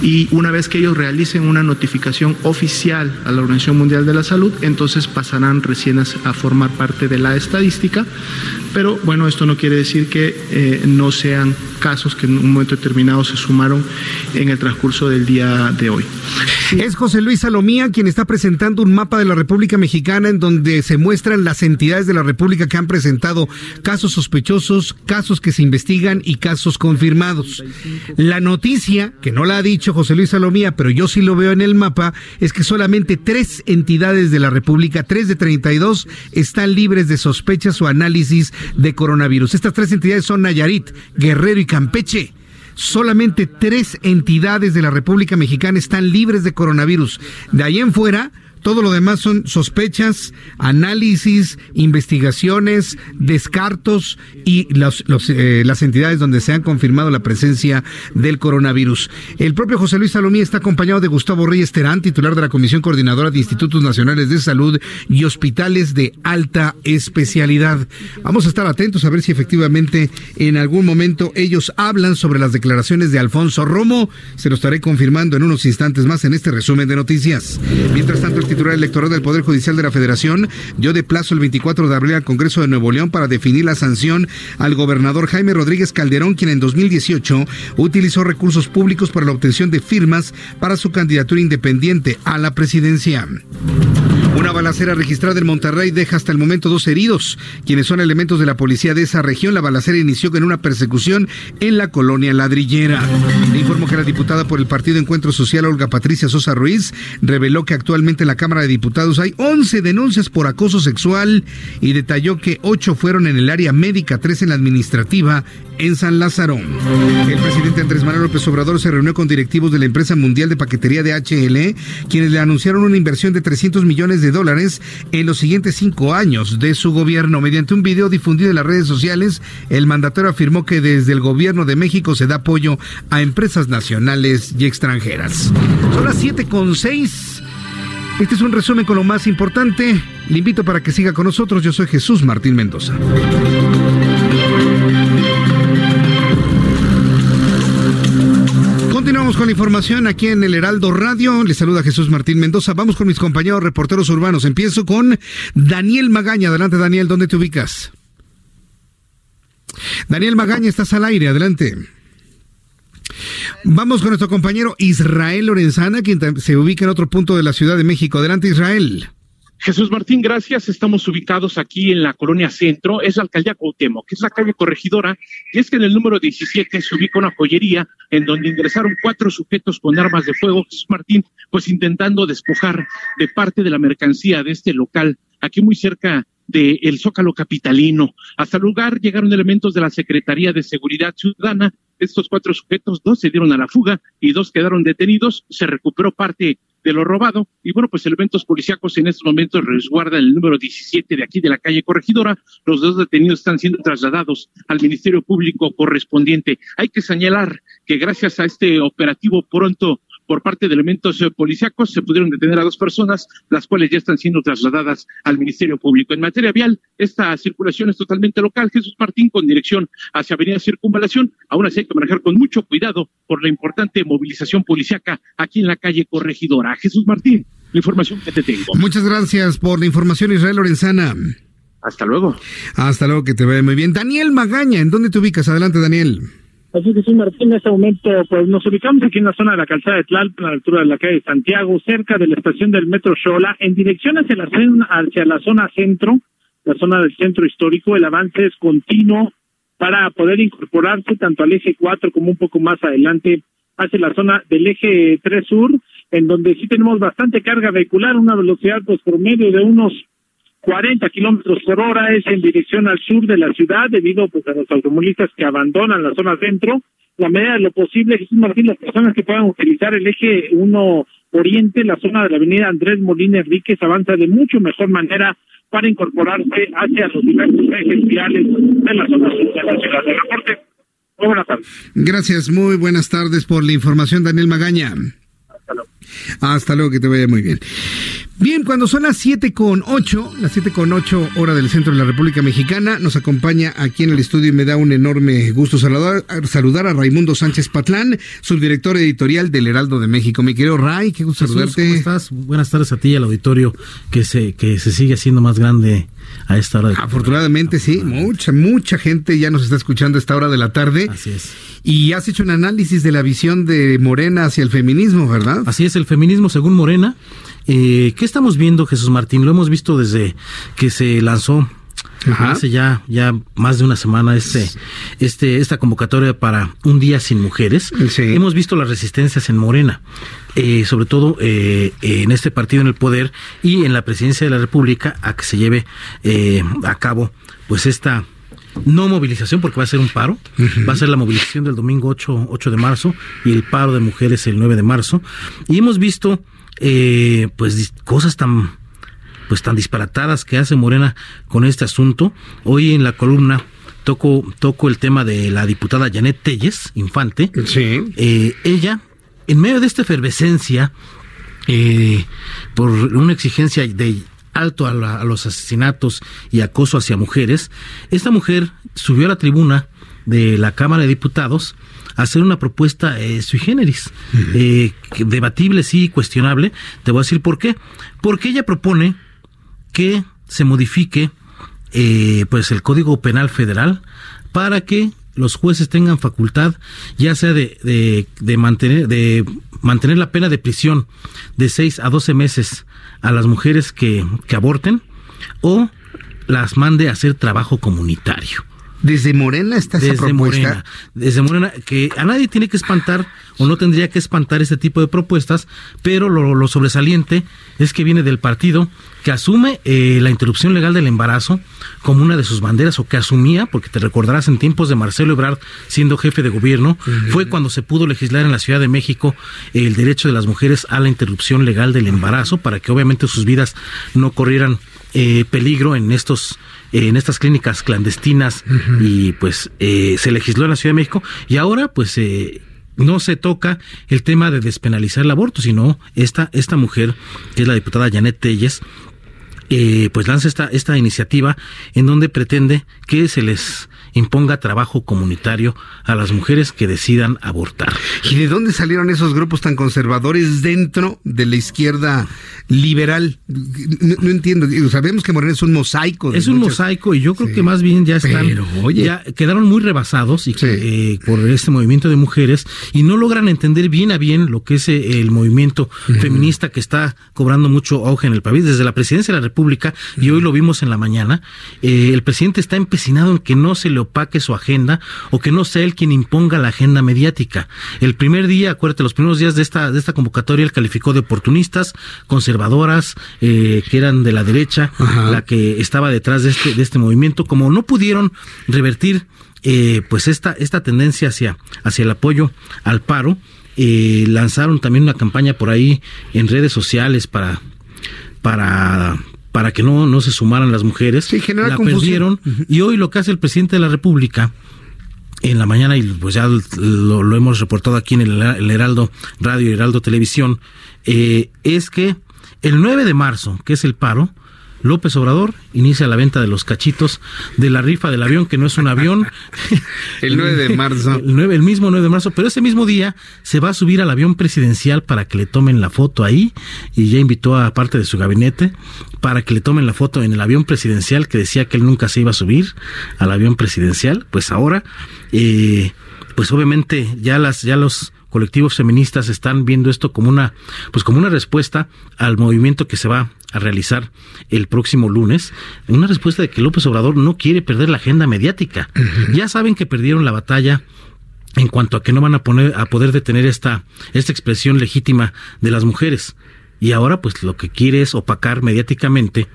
Y una vez que ellos realicen una notificación oficial a la Organización Mundial de la Salud, entonces pasarán recién a, a formar parte de la estadística. Pero bueno, esto no quiere decir que eh, no sean casos que en un momento determinado se sumaron en el transcurso del día de hoy. Es José Luis Salomía quien está presentando un mapa de la República Mexicana en donde se muestran las entidades de la República que han presentado casos sospechosos, casos que se investigan y casos confirmados. La noticia, que no la ha dicho José Luis Salomía, pero yo sí lo veo en el mapa, es que solamente tres entidades de la República, tres de 32, están libres de sospechas o análisis de coronavirus. Estas tres entidades son Nayarit, Guerrero y Campeche. Solamente tres entidades de la República Mexicana están libres de coronavirus. De ahí en fuera, todo lo demás son sospechas, análisis, investigaciones, descartos y los, eh, las entidades donde se han confirmado la presencia del coronavirus. El propio José Luis Salomía está acompañado de Gustavo Reyes Terán, titular de la Comisión Coordinadora de Institutos Nacionales de Salud y Hospitales de Alta Especialidad. Vamos a estar atentos a ver si efectivamente en algún momento ellos hablan sobre las declaraciones de Alfonso Romo. Se lo estaré confirmando en unos instantes más en este resumen de noticias. Mientras tanto, el titular electoral del Poder Judicial de la Federación dio de plazo el 24 de abril al Congreso de Nuevo León para definir la sanción al gobernador Jaime Rodríguez Calderón, quien en 2018 utilizó recursos públicos para la obtención de firmas para su candidatura independiente a la presidencia. Una balacera registrada en Monterrey deja hasta el momento dos heridos, quienes son elementos de la policía de esa región. La balacera inició con una persecución en la colonia ladrillera. Le informó que la diputada por el Partido Encuentro Social, Olga Patricia Sosa Ruiz, reveló que actualmente en la Cámara de Diputados hay 11 denuncias por acoso sexual y detalló que 8 fueron en el área médica, 3 en la administrativa en San Lázaro. El presidente Andrés Manuel López Obrador se reunió con directivos de la empresa mundial de paquetería de HL, quienes le anunciaron una inversión de 300 millones de dólares en los siguientes cinco años de su gobierno. Mediante un video difundido en las redes sociales, el mandatario afirmó que desde el gobierno de México se da apoyo a empresas nacionales y extranjeras. Son las 7 con 6. Este es un resumen con lo más importante. Le invito para que siga con nosotros. Yo soy Jesús Martín Mendoza. Continuamos con la información aquí en el Heraldo Radio. Le saluda Jesús Martín Mendoza. Vamos con mis compañeros reporteros urbanos. Empiezo con Daniel Magaña. Adelante, Daniel, ¿dónde te ubicas? Daniel Magaña, estás al aire. Adelante. Vamos con nuestro compañero Israel Lorenzana, quien se ubica en otro punto de la Ciudad de México. Adelante, Israel. Jesús Martín, gracias. Estamos ubicados aquí en la colonia Centro, es la alcaldía Cuauhtémoc, que es la calle corregidora, y es que en el número 17 se ubica una joyería en donde ingresaron cuatro sujetos con armas de fuego, Jesús Martín, pues intentando despojar de parte de la mercancía de este local, aquí muy cerca del el Zócalo Capitalino. Hasta el lugar llegaron elementos de la Secretaría de Seguridad Ciudadana estos cuatro sujetos, dos se dieron a la fuga y dos quedaron detenidos. Se recuperó parte de lo robado. Y bueno, pues elementos policíacos en estos momentos resguardan el número 17 de aquí de la calle Corregidora. Los dos detenidos están siendo trasladados al Ministerio Público correspondiente. Hay que señalar que gracias a este operativo pronto por parte de elementos eh, policíacos se pudieron detener a dos personas, las cuales ya están siendo trasladadas al Ministerio Público. En materia vial, esta circulación es totalmente local. Jesús Martín con dirección hacia Avenida Circunvalación. Aún así hay que manejar con mucho cuidado por la importante movilización policíaca aquí en la calle Corregidora. Jesús Martín, la información que te tengo. Muchas gracias por la información, Israel Lorenzana. Hasta luego. Hasta luego, que te vaya muy bien. Daniel Magaña, ¿en dónde te ubicas? Adelante, Daniel. Así que sí, Martín, en este momento pues nos ubicamos aquí en la zona de la calzada de Tlalpan, a la altura de la calle Santiago, cerca de la estación del metro Xola, en dirección hacia la, hacia la zona centro, la zona del centro histórico. El avance es continuo para poder incorporarse tanto al eje 4 como un poco más adelante hacia la zona del eje 3 sur, en donde sí tenemos bastante carga vehicular, una velocidad pues promedio de unos 40 kilómetros por hora es en dirección al sur de la ciudad debido pues, a los automovilistas que abandonan la zona centro. La medida de lo posible, Jesús Martín, las personas que puedan utilizar el eje 1 Oriente, la zona de la avenida Andrés Molina Enríquez, avanza de mucho mejor manera para incorporarse hacia los diversos ejes viales de la zona sur de la ciudad. de reporte, muy buenas tardes. Gracias, muy buenas tardes por la información, Daniel Magaña. Hasta luego. Que te vaya muy bien. Bien, cuando son las 7 con 8, las 7 con 8 hora del centro de la República Mexicana, nos acompaña aquí en el estudio y me da un enorme gusto saludar, saludar a Raimundo Sánchez Patlán, subdirector editorial del Heraldo de México. Mi querido Ray, qué gusto saludarte. ¿Cómo estás? Buenas tardes a ti y al auditorio que se, que se sigue haciendo más grande a esta hora. De Afortunadamente, sí, mucha, mucha gente ya nos está escuchando a esta hora de la tarde. Así es. Y has hecho un análisis de la visión de Morena hacia el feminismo, ¿verdad? Así es, el feminismo según Morena eh, ¿Qué estamos viendo, Jesús Martín? Lo hemos visto desde que se lanzó hace ya, ya más de una semana este, este, esta convocatoria para un día sin mujeres. Hemos visto las resistencias en Morena, eh, sobre todo eh, en este partido en el poder y en la presidencia de la República a que se lleve eh, a cabo pues esta no movilización porque va a ser un paro, va a ser la movilización del domingo 8, 8 de marzo y el paro de mujeres el 9 de marzo. Y hemos visto eh, pues cosas tan pues tan disparatadas que hace Morena con este asunto. Hoy en la columna toco, toco el tema de la diputada Janet Telles, infante. Sí. Eh, ella, en medio de esta efervescencia, eh, por una exigencia de alto a, a, los asesinatos y acoso hacia mujeres, esta mujer subió a la tribuna de la Cámara de Diputados hacer una propuesta eh, sui generis, eh, debatible, sí, cuestionable. Te voy a decir por qué. Porque ella propone que se modifique eh, pues el Código Penal Federal para que los jueces tengan facultad, ya sea de, de, mantener, de mantener la pena de prisión de 6 a 12 meses a las mujeres que, que aborten o las mande a hacer trabajo comunitario. Desde Morena está esa desde Morena, desde Morena, que a nadie tiene que espantar o no tendría que espantar este tipo de propuestas, pero lo, sobresaliente es que viene del partido que asume eh, la interrupción legal del embarazo como una de sus banderas o que asumía, porque te recordarás en tiempos de Marcelo Ebrard siendo jefe de gobierno, fue cuando se pudo legislar en la Ciudad de México el derecho de las mujeres a la interrupción legal del embarazo para que obviamente sus vidas no corrieran eh, peligro en estos en estas clínicas clandestinas y pues eh, se legisló en la Ciudad de México y ahora pues eh, no se toca el tema de despenalizar el aborto, sino esta, esta mujer, que es la diputada Janet Telles, eh, pues lanza esta, esta iniciativa en donde pretende que se les imponga trabajo comunitario a las mujeres que decidan abortar. ¿Y de dónde salieron esos grupos tan conservadores dentro de la izquierda liberal? No, entiendo. Sabemos que Morena es un mosaico. Es un mosaico y yo creo que más bien ya están, ya quedaron muy rebasados y eh, por este movimiento de mujeres y no logran entender bien a bien lo que es eh, el movimiento feminista que está cobrando mucho auge en el país desde la presidencia de la República y hoy lo vimos en la mañana. Eh, el presidente está empecinado en que no se le opaque su agenda o que no sea él quien imponga la agenda mediática. El primer día, acuérdate, los primeros días de esta, de esta convocatoria, él calificó de oportunistas, conservadoras, eh, que eran de la derecha, la que estaba detrás de este, de este movimiento. Como no pudieron revertir eh, pues esta, esta tendencia hacia, hacia el apoyo al paro, eh, lanzaron también una campaña por ahí en redes sociales para, para para que no, no se sumaran las mujeres. Sí, la perdieron. Y hoy lo que hace el presidente de la República en la mañana, y pues ya lo, hemos reportado aquí en el, Heraldo Radio y Heraldo Televisión, eh, es que el 9 de marzo, que es el paro, López Obrador inicia la venta de los cachitos de la rifa del avión, que no es un avión. (laughs) el 9 de marzo. (laughs) El, 9, el mismo 9 de marzo, pero ese mismo día se va a subir al avión presidencial para que le tomen la foto ahí y ya invitó a parte de su gabinete para que le tomen la foto en el avión presidencial que decía que él nunca se iba a subir al avión presidencial. Pues ahora, eh, pues obviamente ya las, ya los colectivos feministas están viendo esto como una, pues como una respuesta al movimiento que se va a realizar el próximo lunes, una respuesta de que López Obrador no quiere perder la agenda mediática. Ya saben que perdieron la batalla en cuanto a que no van a poner a poder detener esta esta expresión legítima de las mujeres. Y ahora pues lo que quiere es opacar mediáticamente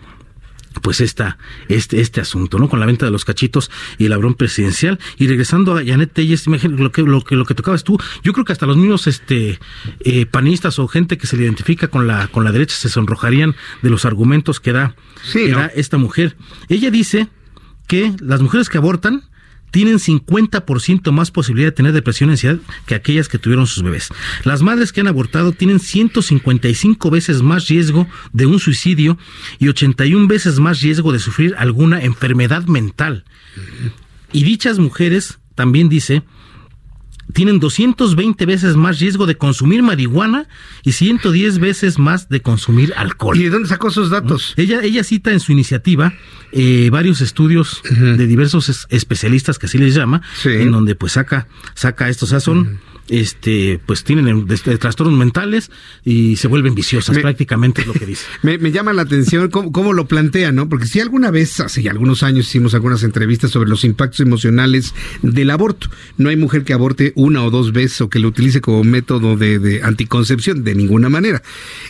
pues esta, este, este asunto, ¿no? Con la venta de los cachitos y el abrón presidencial. Y regresando a Janet Telles, lo que, lo que, lo que tocabas tú, yo creo que hasta los mismos este, eh, panistas o gente que se le identifica con la, con la derecha se sonrojarían de los argumentos que da, que da esta mujer. Ella dice que las mujeres que abortan tienen 50% más posibilidad de tener depresión y ansiedad que aquellas que tuvieron sus bebés. Las madres que han abortado tienen 155 veces más riesgo de un suicidio y 81 veces más riesgo de sufrir alguna enfermedad mental. Y dichas mujeres, también dice, tienen 220 veces más riesgo de consumir marihuana y 110 veces más de consumir alcohol. ¿Y de dónde sacó esos datos? Ella, ella cita en su iniciativa eh, varios estudios de diversos especialistas, que así les llama, en donde pues saca, saca esto. O sea, son este, pues tienen este, trastornos mentales y se vuelven viciosas, prácticamente es lo que dice. (laughs) Me, llama la atención cómo, lo plantea, ¿no? Porque si alguna vez, hace algunos años hicimos algunas entrevistas sobre los impactos emocionales del aborto. No hay mujer que aborte una o dos veces o que lo utilice como método de, anticoncepción, de ninguna manera.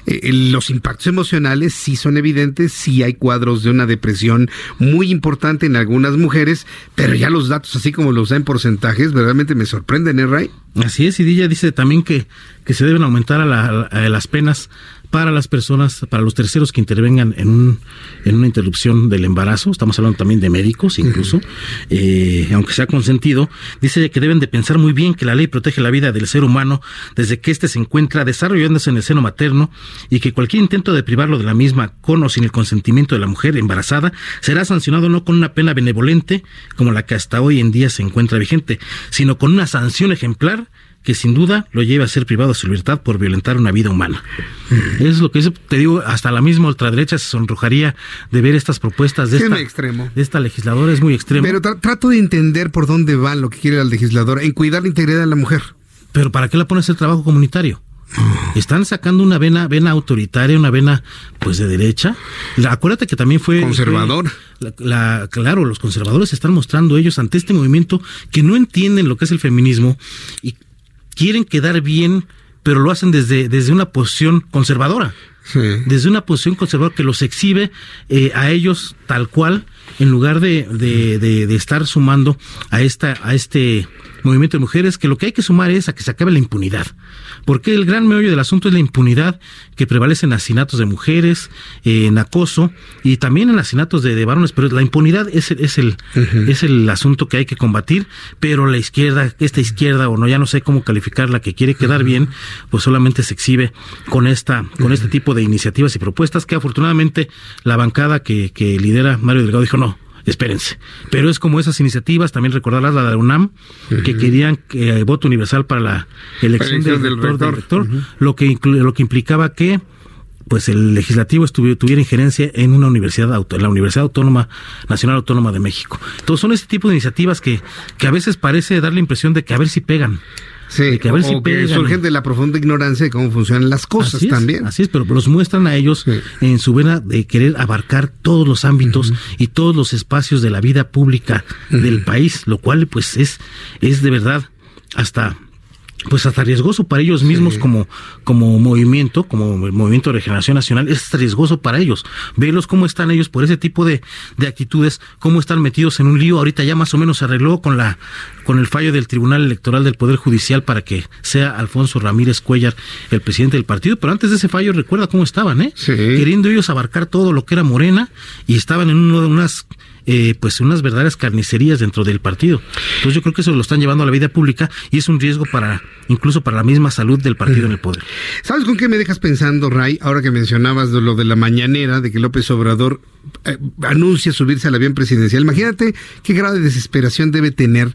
Eh, los impactos emocionales sí son evidentes, sí hay cuadros de una depresión muy importante en algunas mujeres, pero ya los datos, así como los da en porcentajes, verdaderamente me sorprenden, ¿eh, Ray? Así es, y ella dice también que, que se deben aumentar a, las penas para las personas, para los terceros que intervengan en, un, en una interrupción del embarazo, estamos hablando también de médicos incluso, eh, aunque sea consentido, dice que deben de pensar muy bien que la ley protege la vida del ser humano desde que éste se encuentra desarrollándose en el seno materno y que cualquier intento de privarlo de la misma con o sin el consentimiento de la mujer embarazada será sancionado no con una pena benevolente como la que hasta hoy en día se encuentra vigente, sino con una sanción ejemplar que sin duda lo lleva a ser privado de su libertad por violentar una vida humana. Es lo que te digo, hasta la misma ultraderecha se sonrojaría de ver estas propuestas de, esta, extremo. de esta legisladora, es muy extremo. Pero trato de entender por dónde va lo que quiere la legisladora, en cuidar la integridad de la mujer. Pero ¿para qué la pones el trabajo comunitario? Están sacando una vena, vena autoritaria, una vena pues de derecha. acuérdate que también fue conservador. la, claro, los conservadores están mostrando ellos ante este movimiento que no entienden lo que es el feminismo y quieren quedar bien, pero lo hacen desde, desde una posición conservadora. Desde una posición conservadora que los exhibe eh, a ellos tal cual, en lugar de, de, de, estar sumando a esta, a este movimiento de mujeres, que lo que hay que sumar es a que se acabe la impunidad. Porque el gran meollo del asunto es la impunidad que prevalece en asesinatos de mujeres, en acoso y también en asesinatos de, varones. Pero la impunidad es, es, el, es el asunto que hay que combatir. Pero la izquierda, esta izquierda, o no, ya no sé cómo calificarla, que quiere quedar bien, pues solamente se exhibe con, esta, con este tipo de iniciativas y propuestas que afortunadamente la bancada que, que lidera Mario Delgado dijo no espérense. Pero es como esas iniciativas, también recordarlas la de UNAM, que querían que, eh, voto universal para la elección del, rector, lo, que lo que implicaba que pues el legislativo tuviera injerencia en una universidad en la Universidad Autónoma Nacional Autónoma de México. Entonces son este tipo de iniciativas que, que a veces parece dar la impresión de que a ver si pegan. Sí, que a ver si surgen de la profunda ignorancia de cómo funcionan las cosas también. Así es, pero los muestran a ellos en su vena de querer abarcar todos los ámbitos y todos los espacios de la vida pública del país, lo cual pues es, es de verdad hasta pues hasta riesgoso para ellos mismos como, como movimiento, como movimiento de regeneración nacional, es riesgoso para ellos. Verlos cómo están ellos por ese tipo de, de actitudes, cómo están metidos en un lío. Ahorita ya más o menos se arregló con la, con el fallo del Tribunal Electoral del Poder Judicial para que sea Alfonso Ramírez Cuellar el presidente del partido. Pero antes de ese fallo, recuerda cómo estaban, ¿eh? Queriendo ellos abarcar todo lo que era Morena y estaban en uno de unas eh, pues unas verdaderas carnicerías dentro del partido. Entonces yo creo que eso lo están llevando a la vida pública y es un riesgo para incluso para la misma salud del partido en el poder. (laughs) ¿Sabes con qué me dejas pensando, Ray? Ahora que mencionabas lo de la mañanera, de que López Obrador eh, anuncia subirse al avión presidencial. Imagínate qué grado de desesperación debe tener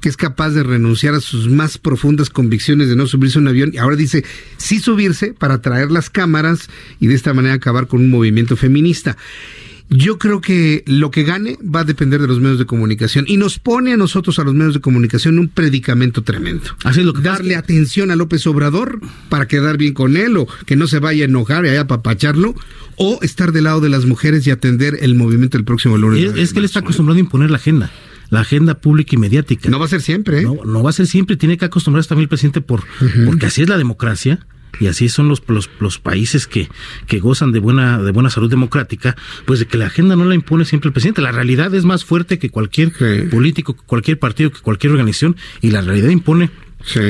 que es capaz de renunciar a sus más profundas convicciones de no subirse a un avión y ahora dice sí subirse para traer las cámaras y de esta manera acabar con un movimiento feminista. Yo creo que lo que gane va a depender de los medios de comunicación y nos pone a nosotros, a los medios de comunicación, un predicamento tremendo. Así es lo que Darle atención a López Obrador para quedar bien con él o que no se vaya a enojar y a apapacharlo o estar del lado de las mujeres y atender el movimiento el próximo lunes. Es, que él está acostumbrado a imponer la agenda la agenda pública y mediática. No va a ser siempre. ¿eh? No, no va a ser siempre. Tiene que acostumbrarse también el presidente por, porque así es la democracia y así son los, los, países que, que gozan de buena, de buena salud democrática, pues de que la agenda no la impone siempre el presidente. La realidad es más fuerte que cualquier político, que cualquier partido, que cualquier organización, y la realidad impone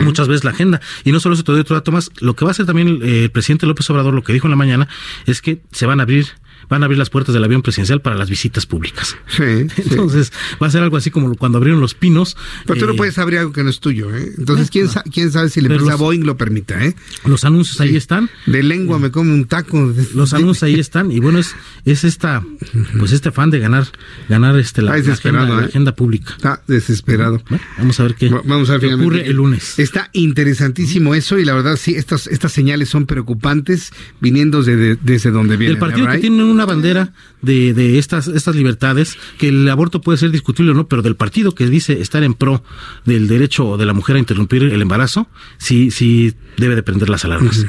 muchas veces la agenda. Y no solo eso, te doy otro dato más. Lo que va a hacer también el presidente López Obrador, lo que dijo en la mañana, es que se van a abrir van a abrir las puertas del avión presidencial para las visitas públicas. (laughs) Sí. Entonces, va a ser algo así como cuando abrieron los pinos. Pero tú no eh, puedes abrir algo que no es tuyo, ¿eh? Entonces, ¿quién, quién sabe si la empresa Boeing lo permita, ¿eh? Los anuncios ahí están. De lengua me como un taco. Los anuncios ahí están. Y bueno, es, es esta, pues este afán de ganar, ganar este, la, agenda, ¿eh? agenda, pública. Está desesperado. vamos a ver qué, vamos a ver ocurre el lunes. Está interesantísimo eso y la verdad sí, estas, estas señales son preocupantes viniendo de, desde donde viene. El partido que tiene una bandera de, de estas, estas libertades, que el aborto puede ser discutible o no, pero del partido que dice estar en pro del derecho de la mujer a interrumpir el embarazo, sí, sí debe de prender las alarmas.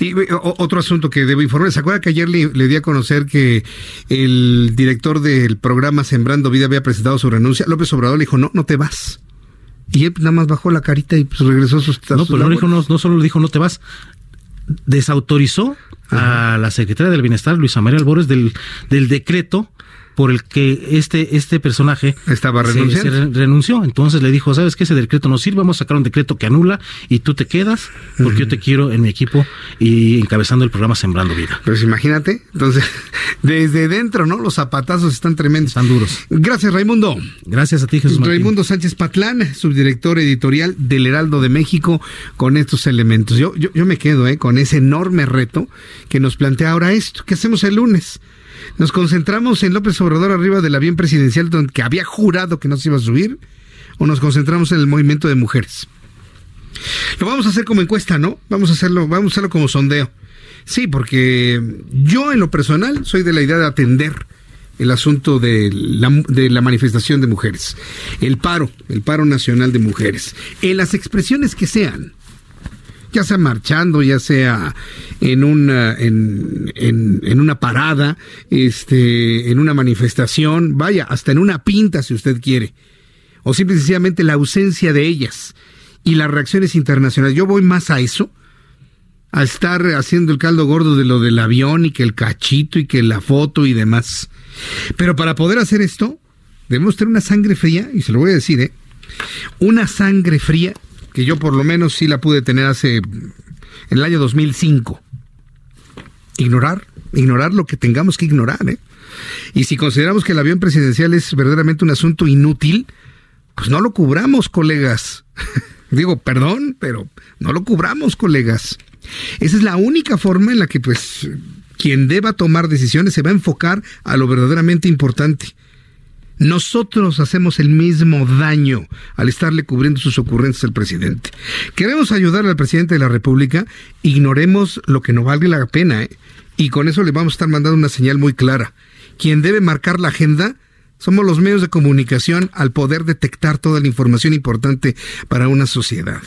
Y otro asunto que debo informar, ¿se acuerda que ayer le, di a conocer que el director del programa Sembrando Vida había presentado su renuncia? López Obrador le dijo, no, no te vas. Y él nada más bajó la carita y pues regresó a sus... No, pero no, dijo, no, no solo le dijo no te vas, desautorizó a la secretaria del Bienestar, Luisa María Albores, del, del decreto por el que este, este personaje estaba renunciando. renunció. Entonces le dijo, ¿sabes qué? Ese decreto no sirve, vamos a sacar un decreto que anula y tú te quedas porque yo te quiero en mi equipo y encabezando el programa Sembrando Vida. Pues imagínate, entonces, (laughs) desde dentro, ¿no? Los zapatazos están tremendos. Están duros. Gracias, Raimundo. Gracias a ti, Jesús Raimundo Sánchez Patlán, subdirector editorial del Heraldo de México, con estos elementos. Yo, yo, yo me quedo, ¿eh? Con ese enorme reto que nos plantea ahora esto. ¿Qué hacemos el lunes? Nos concentramos en López Obrador arriba del avión presidencial donde, que había jurado que no se iba a subir, o nos concentramos en el movimiento de mujeres. Lo vamos a hacer como encuesta, ¿no? Vamos a hacerlo, vamos a hacerlo como sondeo. Sí, porque yo en lo personal soy de la idea de atender el asunto de la, de la, manifestación de mujeres, el paro, el paro nacional de mujeres, en las expresiones que sean. Ya sea marchando, ya sea en una, en, en, una parada, este, en una manifestación, vaya, hasta en una pinta si usted quiere, o simple y sencillamente la ausencia de ellas y las reacciones internacionales. Yo voy más a eso, a estar haciendo el caldo gordo de lo del avión y que el cachito y que la foto y demás. Pero para poder hacer esto, debemos tener una sangre fría, y se lo voy a decir, ¿eh? Una sangre fría que yo por lo menos sí la pude tener hace en el año 2005. Ignorar, ignorar lo que tengamos que ignorar, ¿eh? Y si consideramos que el avión presidencial es verdaderamente un asunto inútil, pues no lo cubramos, colegas. (laughs) Digo, perdón, pero no lo cubramos, colegas. Esa es la única forma en la que, pues, quien deba tomar decisiones se va a enfocar a lo verdaderamente importante. Nosotros hacemos el mismo daño al estarle cubriendo sus ocurrencias al presidente. Queremos ayudar al presidente de la República, ignoremos lo que no valga la pena, ¿eh? y con eso le vamos a estar mandando una señal muy clara. Quien debe marcar la agenda somos los medios de comunicación al poder detectar toda la información importante para una sociedad.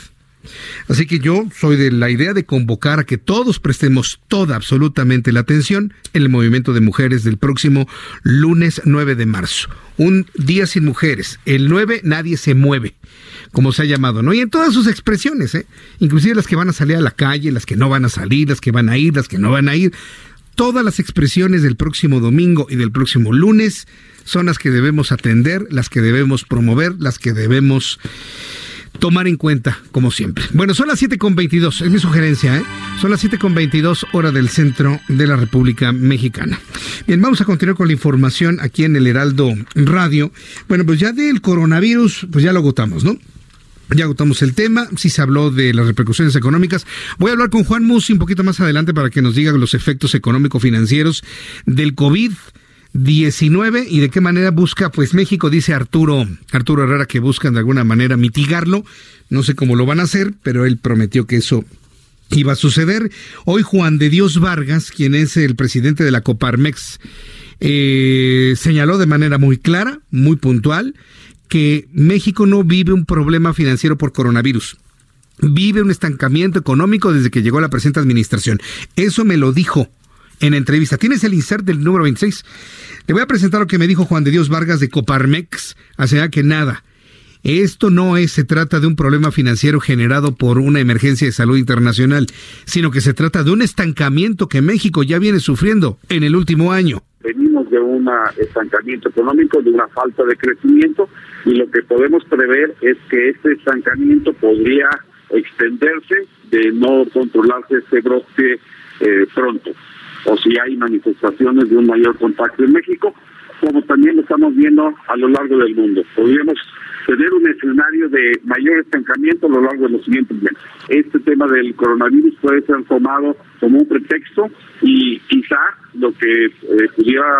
Así que yo soy de la idea de convocar a que todos prestemos toda absolutamente la atención en el movimiento de mujeres del próximo lunes 9 de marzo. Un día sin mujeres. El 9 nadie se mueve, como se ha llamado, ¿no? Y en todas sus expresiones, ¿eh? Inclusive las que van a salir a la calle, las que no van a salir, las que van a ir, las que no van a ir. Todas las expresiones del próximo domingo y del próximo lunes son las que debemos atender, las que debemos promover, las que debemos tomar en cuenta, como siempre. Bueno, son las 7.22, es mi sugerencia, ¿eh? Son las 7.22 hora del centro de la República Mexicana. Bien, vamos a continuar con la información aquí en el Heraldo Radio. Bueno, pues ya del coronavirus, pues ya lo agotamos, ¿no? Ya agotamos el tema, sí se habló de las repercusiones económicas. Voy a hablar con Juan Musi un poquito más adelante para que nos diga los efectos económico-financieros del COVID. 19 y de qué manera busca, pues México, dice Arturo, Arturo Herrera, que buscan de alguna manera mitigarlo. No sé cómo lo van a hacer, pero él prometió que eso iba a suceder. Hoy Juan de Dios Vargas, quien es el presidente de la Coparmex, eh, señaló de manera muy clara, muy puntual, que México no vive un problema financiero por coronavirus. Vive un estancamiento económico desde que llegó la presente administración. Eso me lo dijo en entrevista. Tienes el insert del número 26. Te voy a presentar lo que me dijo Juan de Dios Vargas de Coparmex, hace que nada. Esto no es, se trata de un problema financiero generado por una emergencia de salud internacional, sino que se trata de un estancamiento que México ya viene sufriendo en el último año. Venimos de un estancamiento económico, de una falta de crecimiento, y lo que podemos prever es que este estancamiento podría extenderse de no controlarse este brote eh, pronto o si hay manifestaciones de un mayor contacto en México, como también lo estamos viendo a lo largo del mundo. Podríamos tener un escenario de mayor estancamiento a lo largo de los siguientes meses. Este tema del coronavirus puede ser tomado como un pretexto y quizá lo que eh, pudiera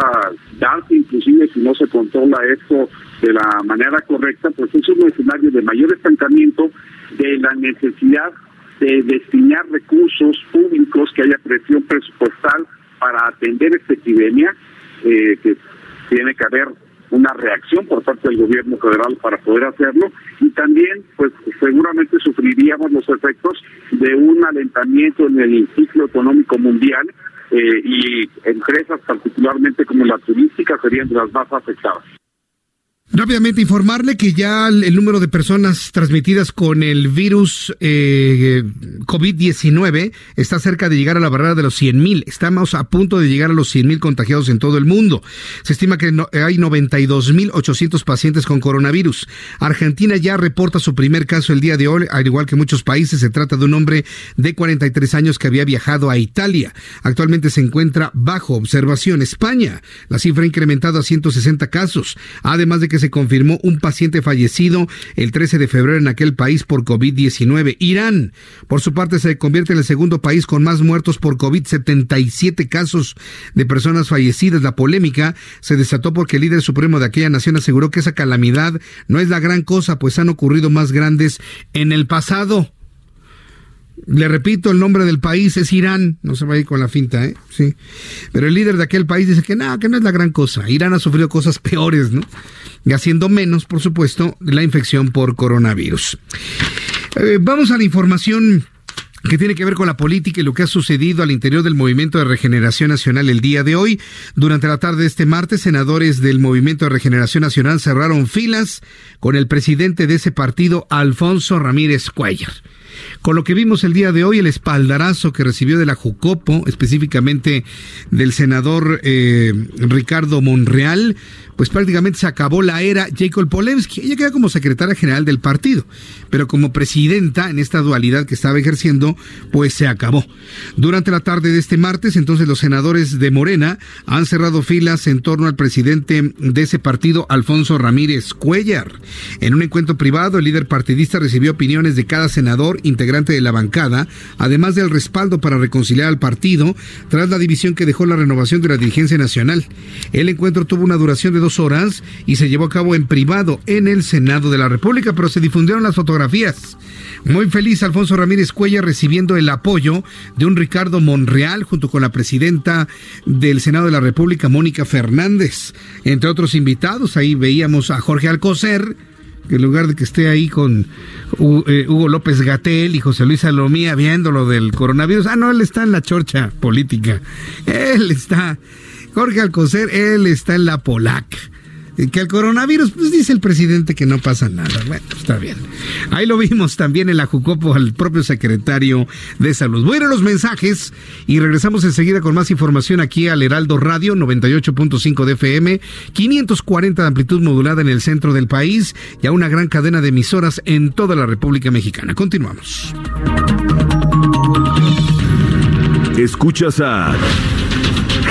darse, inclusive si no se controla esto de la manera correcta, pues es un escenario de mayor estancamiento de la necesidad de destinar recursos públicos, que haya presión presupuestal para atender esta epidemia, eh, que tiene que haber una reacción por parte del gobierno federal para poder hacerlo y también pues seguramente sufriríamos los efectos de un alentamiento en el ciclo económico mundial eh, y empresas particularmente como la turística serían de las más afectadas. Rápidamente informarle que ya el, número de personas transmitidas con el virus eh, COVID-19 está cerca de llegar a la barrera de los 100.000. Estamos a punto de llegar a los 100.000 contagiados en todo el mundo. Se estima que no, hay 92.800 pacientes con coronavirus. Argentina ya reporta su primer caso el día de hoy, al igual que muchos países. Se trata de un hombre de 43 años que había viajado a Italia. Actualmente se encuentra bajo observación. España, la cifra ha incrementado a 160 casos, además de que se confirmó un paciente fallecido el 13 de febrero en aquel país por COVID-19. Irán, por su parte, se convierte en el segundo país con más muertos por COVID, 77 casos de personas fallecidas. La polémica se desató porque el líder supremo de aquella nación aseguró que esa calamidad no es la gran cosa, pues han ocurrido más grandes en el pasado. Le repito, el nombre del país es Irán, no se va a ir con la finta, ¿eh? Sí. Pero el líder de aquel país dice que nada, que no es la gran cosa. Irán ha sufrido cosas peores, ¿no? Y haciendo menos, por supuesto, la infección por coronavirus. Eh, vamos a la información que tiene que ver con la política y lo que ha sucedido al interior del Movimiento de Regeneración Nacional el día de hoy. Durante la tarde de este martes, senadores del Movimiento de Regeneración Nacional cerraron filas con el presidente de ese partido, Alfonso Ramírez Cuellar. Con lo que vimos el día de hoy, el espaldarazo que recibió de la Jucopo, específicamente del senador eh, Ricardo Monreal, pues prácticamente se acabó la era Jacob Polemski. Ella queda como secretaria general del partido, pero como presidenta en esta dualidad que estaba ejerciendo, pues se acabó. Durante la tarde de este martes, entonces los senadores de Morena han cerrado filas en torno al presidente de ese partido, Alfonso Ramírez Cuellar. En un encuentro privado, el líder partidista recibió opiniones de cada senador integrante de la bancada, además del respaldo para reconciliar al partido tras la división que dejó la renovación de la dirigencia nacional. El encuentro tuvo una duración de dos horas y se llevó a cabo en privado en el Senado de la República, pero se difundieron las fotografías. Muy feliz Alfonso Ramírez Cuella recibiendo el apoyo de un Ricardo Monreal junto con la presidenta del Senado de la República, Mónica Fernández. Entre otros invitados, ahí veíamos a Jorge Alcocer, en lugar de que esté ahí con eh, Hugo López Gatel y José Luis Salomía viendo lo del coronavirus, ah, no, él está en la chorcha política. Él está Jorge Alcocer, él está en la Polac. Que el coronavirus, pues dice el presidente que no pasa nada. Bueno, está bien. Ahí lo vimos también en la Jucopo al propio secretario de Salud. Voy a ir a los mensajes y regresamos enseguida con más información aquí al Heraldo Radio 98.5 de FM, 540 de amplitud modulada en el centro del país y a una gran cadena de emisoras en toda la República Mexicana. Continuamos. Escuchas a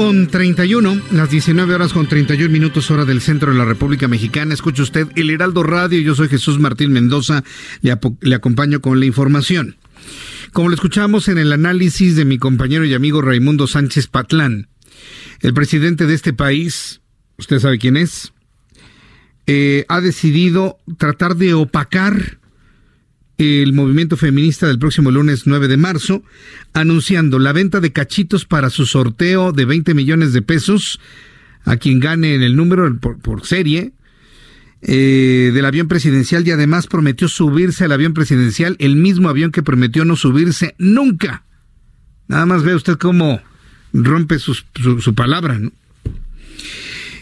Con 31, las 19 horas con 31 minutos hora del centro de la República Mexicana. Escucha usted el Heraldo Radio, yo soy Jesús Martín Mendoza, le, le acompaño con la información. Como lo escuchamos en el análisis de mi compañero y amigo Raimundo Sánchez Patlán, el presidente de este país, usted sabe quién es, eh, ha decidido tratar de opacar el movimiento feminista del próximo lunes 9 de marzo, anunciando la venta de cachitos para su sorteo de 20 millones de pesos a quien gane en el número por, serie eh, del avión presidencial y además prometió subirse al avión presidencial, el mismo avión que prometió no subirse nunca. Nada más ve usted cómo rompe su, su palabra, ¿no?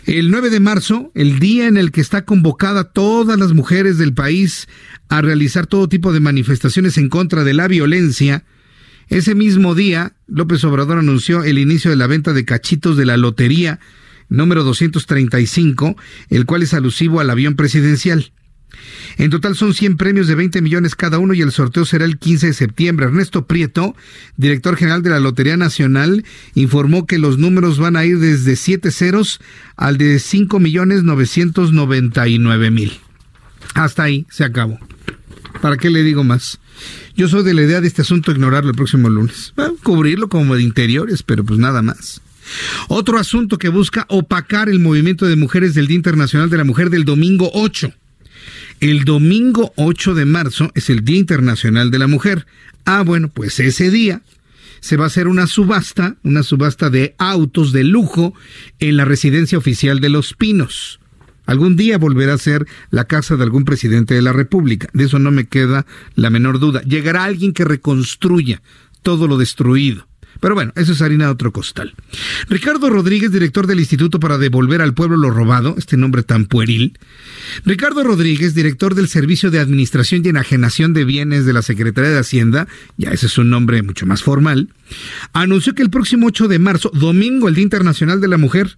El 9 de marzo, el día en el que está convocada todas las mujeres del país a realizar todo tipo de manifestaciones en contra de la violencia, ese mismo día, López Obrador anunció el inicio de la venta de cachitos de la lotería número 235, el cual es alusivo al avión presidencial. En total son 100 premios de 20 millones cada uno y el sorteo será el 15 de septiembre. Ernesto Prieto, director general de la Lotería Nacional, informó que los números van a ir desde 7 ceros al de 5 millones 999 mil. Hasta ahí se acabó. ¿Para qué le digo más? Yo soy de la idea de este asunto ignorarlo el próximo lunes. cubrirlo como de interiores, pero pues nada más. Otro asunto que busca opacar el movimiento de mujeres del Día Internacional de la Mujer del domingo 8. El domingo 8 de marzo es el Día Internacional de la Mujer. Ah, bueno, pues ese día se va a hacer una subasta, una subasta de autos de lujo en la residencia oficial de Los Pinos. Algún día volverá a ser la casa de algún presidente de la República. De eso no me queda la menor duda. Llegará alguien que reconstruya todo lo destruido. Pero bueno, eso es harina de otro costal. Ricardo Rodríguez, director del Instituto para Devolver al Pueblo lo Robado, este nombre tan pueril. Ricardo Rodríguez, director del Servicio de Administración y Enajenación de Bienes de la Secretaría de Hacienda, ya ese es un nombre mucho más formal, anunció que el próximo 8 de marzo, domingo, el Día Internacional de la Mujer,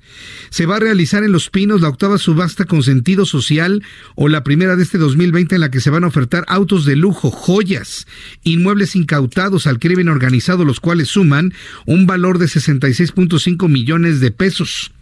se va a realizar en Los Pinos la octava subasta con sentido social o la primera de este 2020 en la que se van a ofertar autos de lujo, joyas, inmuebles incautados al crimen organizado, los cuales suman un valor de 66.5 millones de pesos.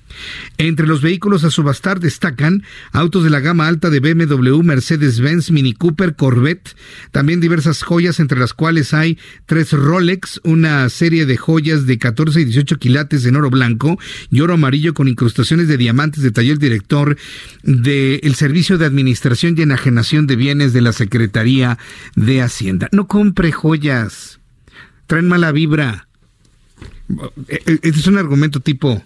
Entre los vehículos a subastar destacan autos de la gama alta de BMW, Mercedes-Benz, Mini Cooper, Corvette, también diversas joyas entre las cuales hay tres Rolex, una serie de joyas de 14 y 18 quilates en oro blanco y oro amarillo con incrustaciones de diamantes, detalló el director del Servicio de Administración y Enajenación de Bienes de la Secretaría de Hacienda. No compre joyas, traen mala vibra. Este es un argumento tipo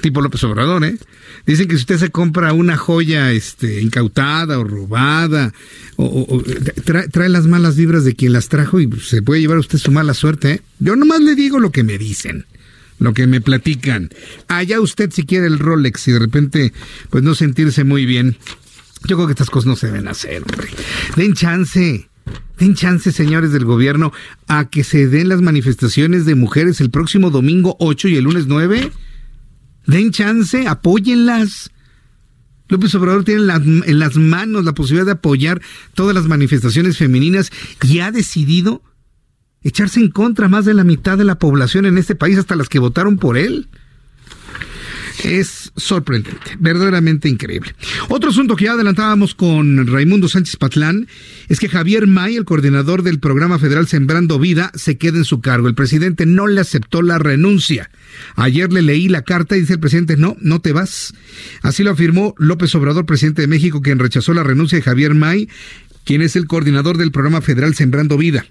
tipo López Obrador, ¿eh? Dicen que si usted se compra una joya este, incautada o robada, o, trae, las malas vibras de quien las trajo y se puede llevar usted su mala suerte, ¿eh? Yo nomás le digo lo que me dicen, lo que me platican. Allá usted si quiere el Rolex y de repente, pues no sentirse muy bien. Yo creo que estas cosas no se deben hacer, hombre. Den chance. Den chance, señores del gobierno, a que se den las manifestaciones de mujeres el próximo domingo 8 y el lunes 9 Den chance, apóyenlas. López Obrador tiene en las manos la posibilidad de apoyar todas las manifestaciones femeninas y ha decidido echarse en contra más de la mitad de la población en este país, hasta las que votaron por él es sorprendente, verdaderamente increíble. Otro asunto que ya adelantábamos con Raimundo Sánchez Patlán es que Javier May, el coordinador del programa federal Sembrando Vida, se queda en su cargo. El presidente no le aceptó la renuncia. Ayer le leí la carta y dice el presidente, no, no te vas. Así lo afirmó López Obrador, presidente de México, quien rechazó la renuncia de Javier May, quien es el coordinador del programa federal Sembrando Vida.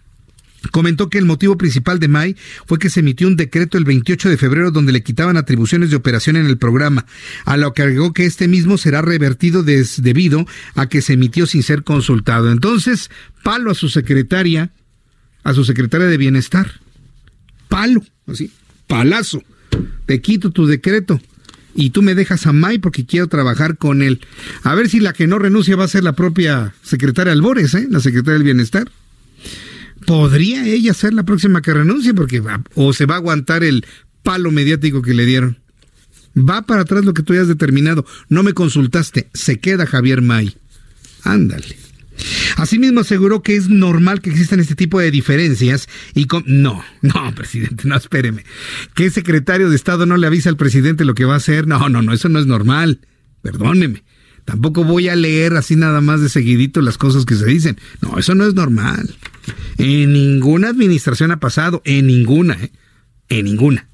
Comentó que el motivo principal de May fue que se emitió un decreto el 28 de febrero donde le quitaban atribuciones de operación en el programa, a lo que agregó que este mismo será revertido debido a que se emitió sin ser consultado. Entonces, palo a su secretaria, a su secretaria de Bienestar. Palo, así, palazo. Te quito tu decreto y tú me dejas a May porque quiero trabajar con él. A ver si la que no renuncia va a ser la propia secretaria Albores, ¿eh? la secretaria del Bienestar podría ella ser la próxima que renuncie porque va, o se va a aguantar el palo mediático que le dieron. Va para atrás lo que tú hayas determinado. No me consultaste. Se queda Javier May. Ándale. Asimismo aseguró que es normal que existan este tipo de diferencias y con... No, no, presidente, no, espéreme. Que el secretario de Estado no le avisa al presidente lo que va a hacer. No, no, no, eso no es normal. Perdóneme. Tampoco voy a leer así nada más de seguidito las cosas que se dicen. No, eso no es normal. En ninguna administración ha pasado, en ninguna, ¿eh? en ninguna.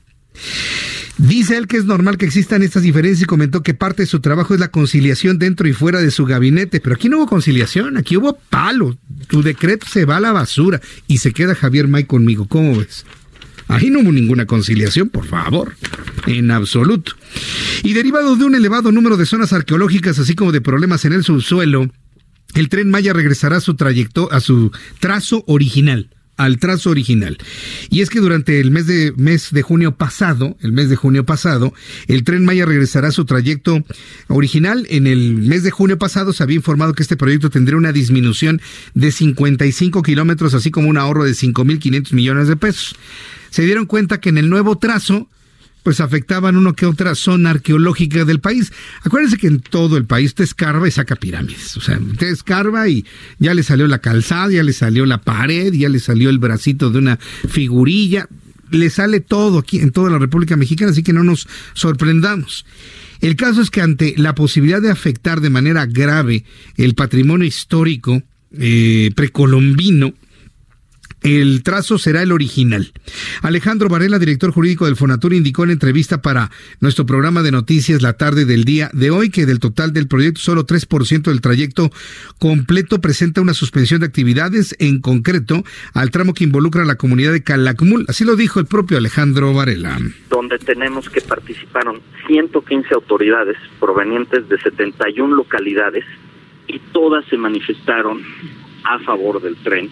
Dice él que es normal que existan estas diferencias y comentó que parte de su trabajo es la conciliación dentro y fuera de su gabinete, pero aquí no hubo conciliación, aquí hubo palo. Tu decreto se va a la basura y se queda Javier May conmigo. ¿Cómo ves? Ahí no hubo ninguna conciliación, por favor, en absoluto. Y derivado de un elevado número de zonas arqueológicas, así como de problemas en el subsuelo, el tren Maya regresará a su trayecto, a su trazo original al trazo original. Y es que durante el mes de, mes de junio pasado, el mes de junio pasado, el tren Maya regresará a su trayecto original. En el mes de junio pasado se había informado que este proyecto tendría una disminución de 55 kilómetros, así como un ahorro de 5.500 millones de pesos se dieron cuenta que en el nuevo trazo pues afectaban uno que otra zona arqueológica del país. Acuérdense que en todo el país te escarba y saca pirámides. O sea, te escarba y ya le salió la calzada, ya le salió la pared, ya le salió el bracito de una figurilla. Le sale todo aquí en toda la República Mexicana, así que no nos sorprendamos. El caso es que ante la posibilidad de afectar de manera grave el patrimonio histórico eh, precolombino, el trazo será el original. Alejandro Varela, director jurídico del Fonatur, indicó en entrevista para nuestro programa de noticias la tarde del día de hoy que del total del proyecto solo 3% del trayecto completo presenta una suspensión de actividades, en concreto al tramo que involucra a la comunidad de Calakmul. Así lo dijo el propio Alejandro Varela. Donde tenemos que participaron 115 autoridades provenientes de 71 localidades y todas se manifestaron a favor del tren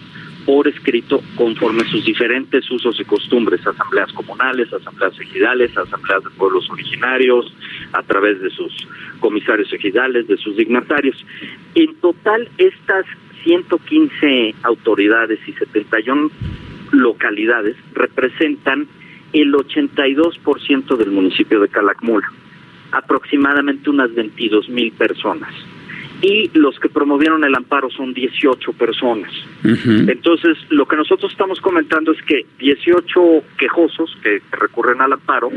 por escrito conforme sus diferentes usos y costumbres, asambleas comunales, asambleas ejidales, asambleas de pueblos originarios, a través de sus comisarios ejidales, de sus dignatarios. En total, estas 115 autoridades y 71 localidades representan el 82% del municipio de Calakmul, aproximadamente unas 22 mil personas y los que promovieron el amparo son 18 personas. Entonces, lo que nosotros estamos comentando es que 18 quejosos que recurren al amparo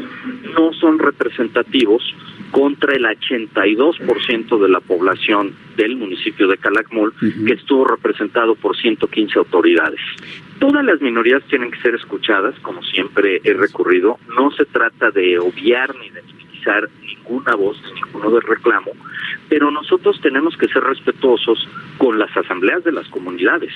no son representativos contra el 82% de la población del municipio de Calakmul, que estuvo representado por 115 autoridades. Todas las minorías tienen que ser escuchadas, como siempre he recurrido. No se trata de obviar ni de ninguna voz, ninguno de reclamo, pero nosotros tenemos que ser respetuosos con las asambleas de las comunidades.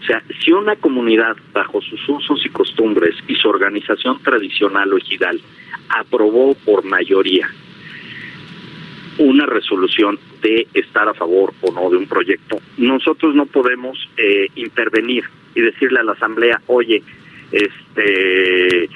O sea, si una comunidad, bajo sus usos y costumbres y su organización tradicional o ejidal, aprobó por mayoría una resolución de estar a favor o no de un proyecto, nosotros no podemos eh, intervenir y decirle a la asamblea, oye, este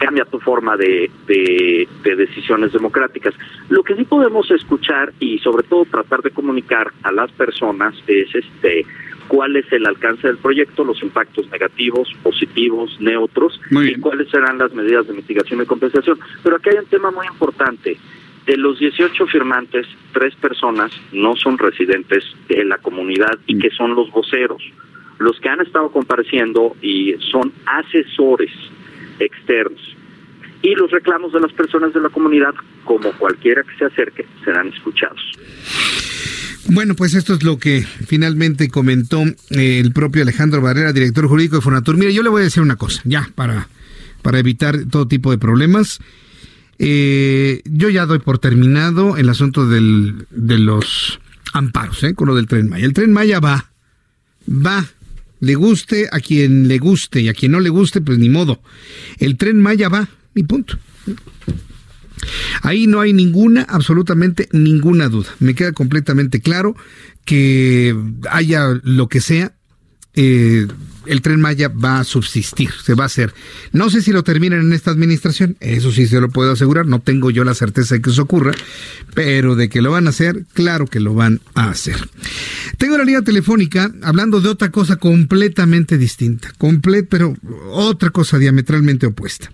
cambia tu forma de, de, decisiones democráticas. Lo que sí podemos escuchar y sobre todo tratar de comunicar a las personas es este cuál es el alcance del proyecto, los impactos negativos, positivos, neutros y cuáles serán las medidas de mitigación y compensación. Pero aquí hay un tema muy importante. De los 18 firmantes, tres personas no son residentes de la comunidad y que son los voceros. Los que han estado compareciendo y son asesores externos. Y los reclamos de las personas de la comunidad, como cualquiera que se acerque, serán escuchados. Bueno, pues esto es lo que finalmente comentó eh, el propio Alejandro Barrera, director jurídico de Fonatur. Mire, yo le voy a decir una cosa, ya, para, para evitar todo tipo de problemas. Eh, yo ya doy por terminado el asunto del, de los amparos, ¿eh? con lo del tren Maya. El tren Maya va, va, le guste a quien le guste y a quien no le guste, pues ni modo. El tren Maya va, y punto. Ahí no hay ninguna, absolutamente ninguna duda. Me queda completamente claro que haya lo que sea, eh, el tren Maya va a subsistir, se va a hacer. No sé si lo terminan en esta administración, eso sí se lo puedo asegurar, no tengo yo la certeza de que eso ocurra, pero de que lo van a hacer, claro que lo van a hacer. Tengo la línea telefónica hablando de otra cosa completamente distinta, comple pero otra cosa diametralmente opuesta.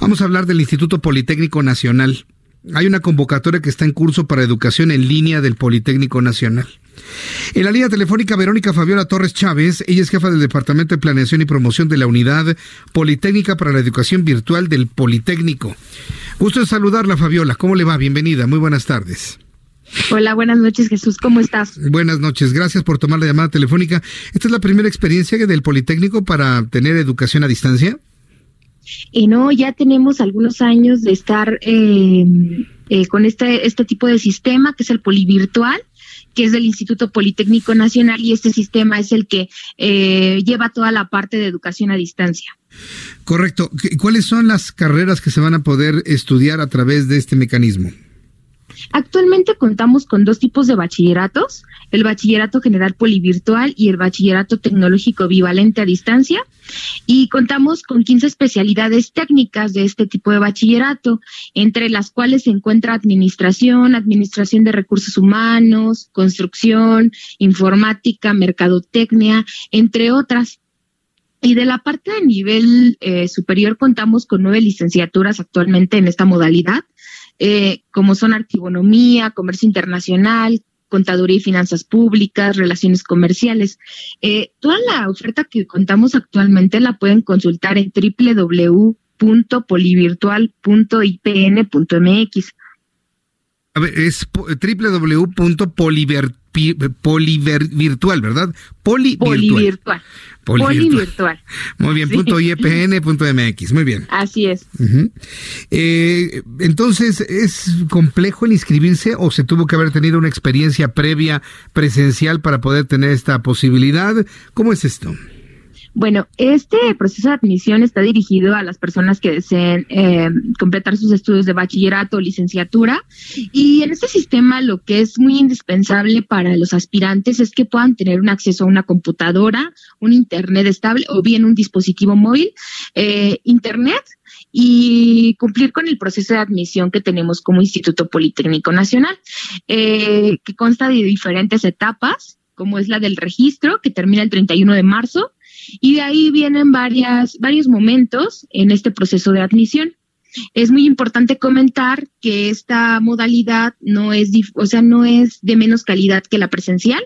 Vamos a hablar del Instituto Politécnico Nacional. Hay una convocatoria que está en curso para educación en línea del Politécnico Nacional. En la línea telefónica, Verónica Fabiola Torres Chávez, ella es jefa del Departamento de Planeación y Promoción de la Unidad Politécnica para la Educación Virtual del Politécnico. Gusto de saludarla, Fabiola. ¿Cómo le va? Bienvenida. Muy buenas tardes. Hola, buenas noches, Jesús. ¿Cómo estás? Buenas noches. Gracias por tomar la llamada telefónica. ¿Esta es la primera experiencia del Politécnico para tener educación a distancia? Y no, ya tenemos algunos años de estar eh, eh, con este, este tipo de sistema, que es el polivirtual que es del Instituto Politécnico Nacional y este sistema es el que eh, lleva toda la parte de educación a distancia. Correcto. ¿Cuáles son las carreras que se van a poder estudiar a través de este mecanismo? Actualmente contamos con dos tipos de bachilleratos, el bachillerato general polivirtual y el bachillerato tecnológico bivalente a distancia, y contamos con 15 especialidades técnicas de este tipo de bachillerato, entre las cuales se encuentra administración, administración de recursos humanos, construcción, informática, mercadotecnia, entre otras. Y de la parte de nivel eh, superior contamos con nueve licenciaturas actualmente en esta modalidad, eh, como son arquivonomía, comercio internacional, contaduría y finanzas públicas, relaciones comerciales. Eh, toda la oferta que contamos actualmente la pueden consultar en www.polivirtual.ipn.mx. A ver, es www.polivirtual polivirtual, ¿verdad? Polivirtual. Polivirtual. (laughs) Muy bien, punto IEPN, punto MX. Muy bien. Así es. Eh, entonces, ¿es complejo el inscribirse o se tuvo que haber tenido una experiencia previa presencial para poder tener esta posibilidad? ¿Cómo es esto? Bueno, este proceso de admisión está dirigido a las personas que deseen eh, completar sus estudios de bachillerato o licenciatura. Y en este sistema lo que es muy indispensable para los aspirantes es que puedan tener un acceso a una computadora, un internet estable o bien un dispositivo móvil, eh, internet y cumplir con el proceso de admisión que tenemos como Instituto Politécnico Nacional, eh, que consta de diferentes etapas como es la del registro, que termina el 31 de marzo, y de ahí vienen varias, varios momentos en este proceso de admisión. Es muy importante comentar que esta modalidad no es, o sea, no es de menos calidad que la presencial.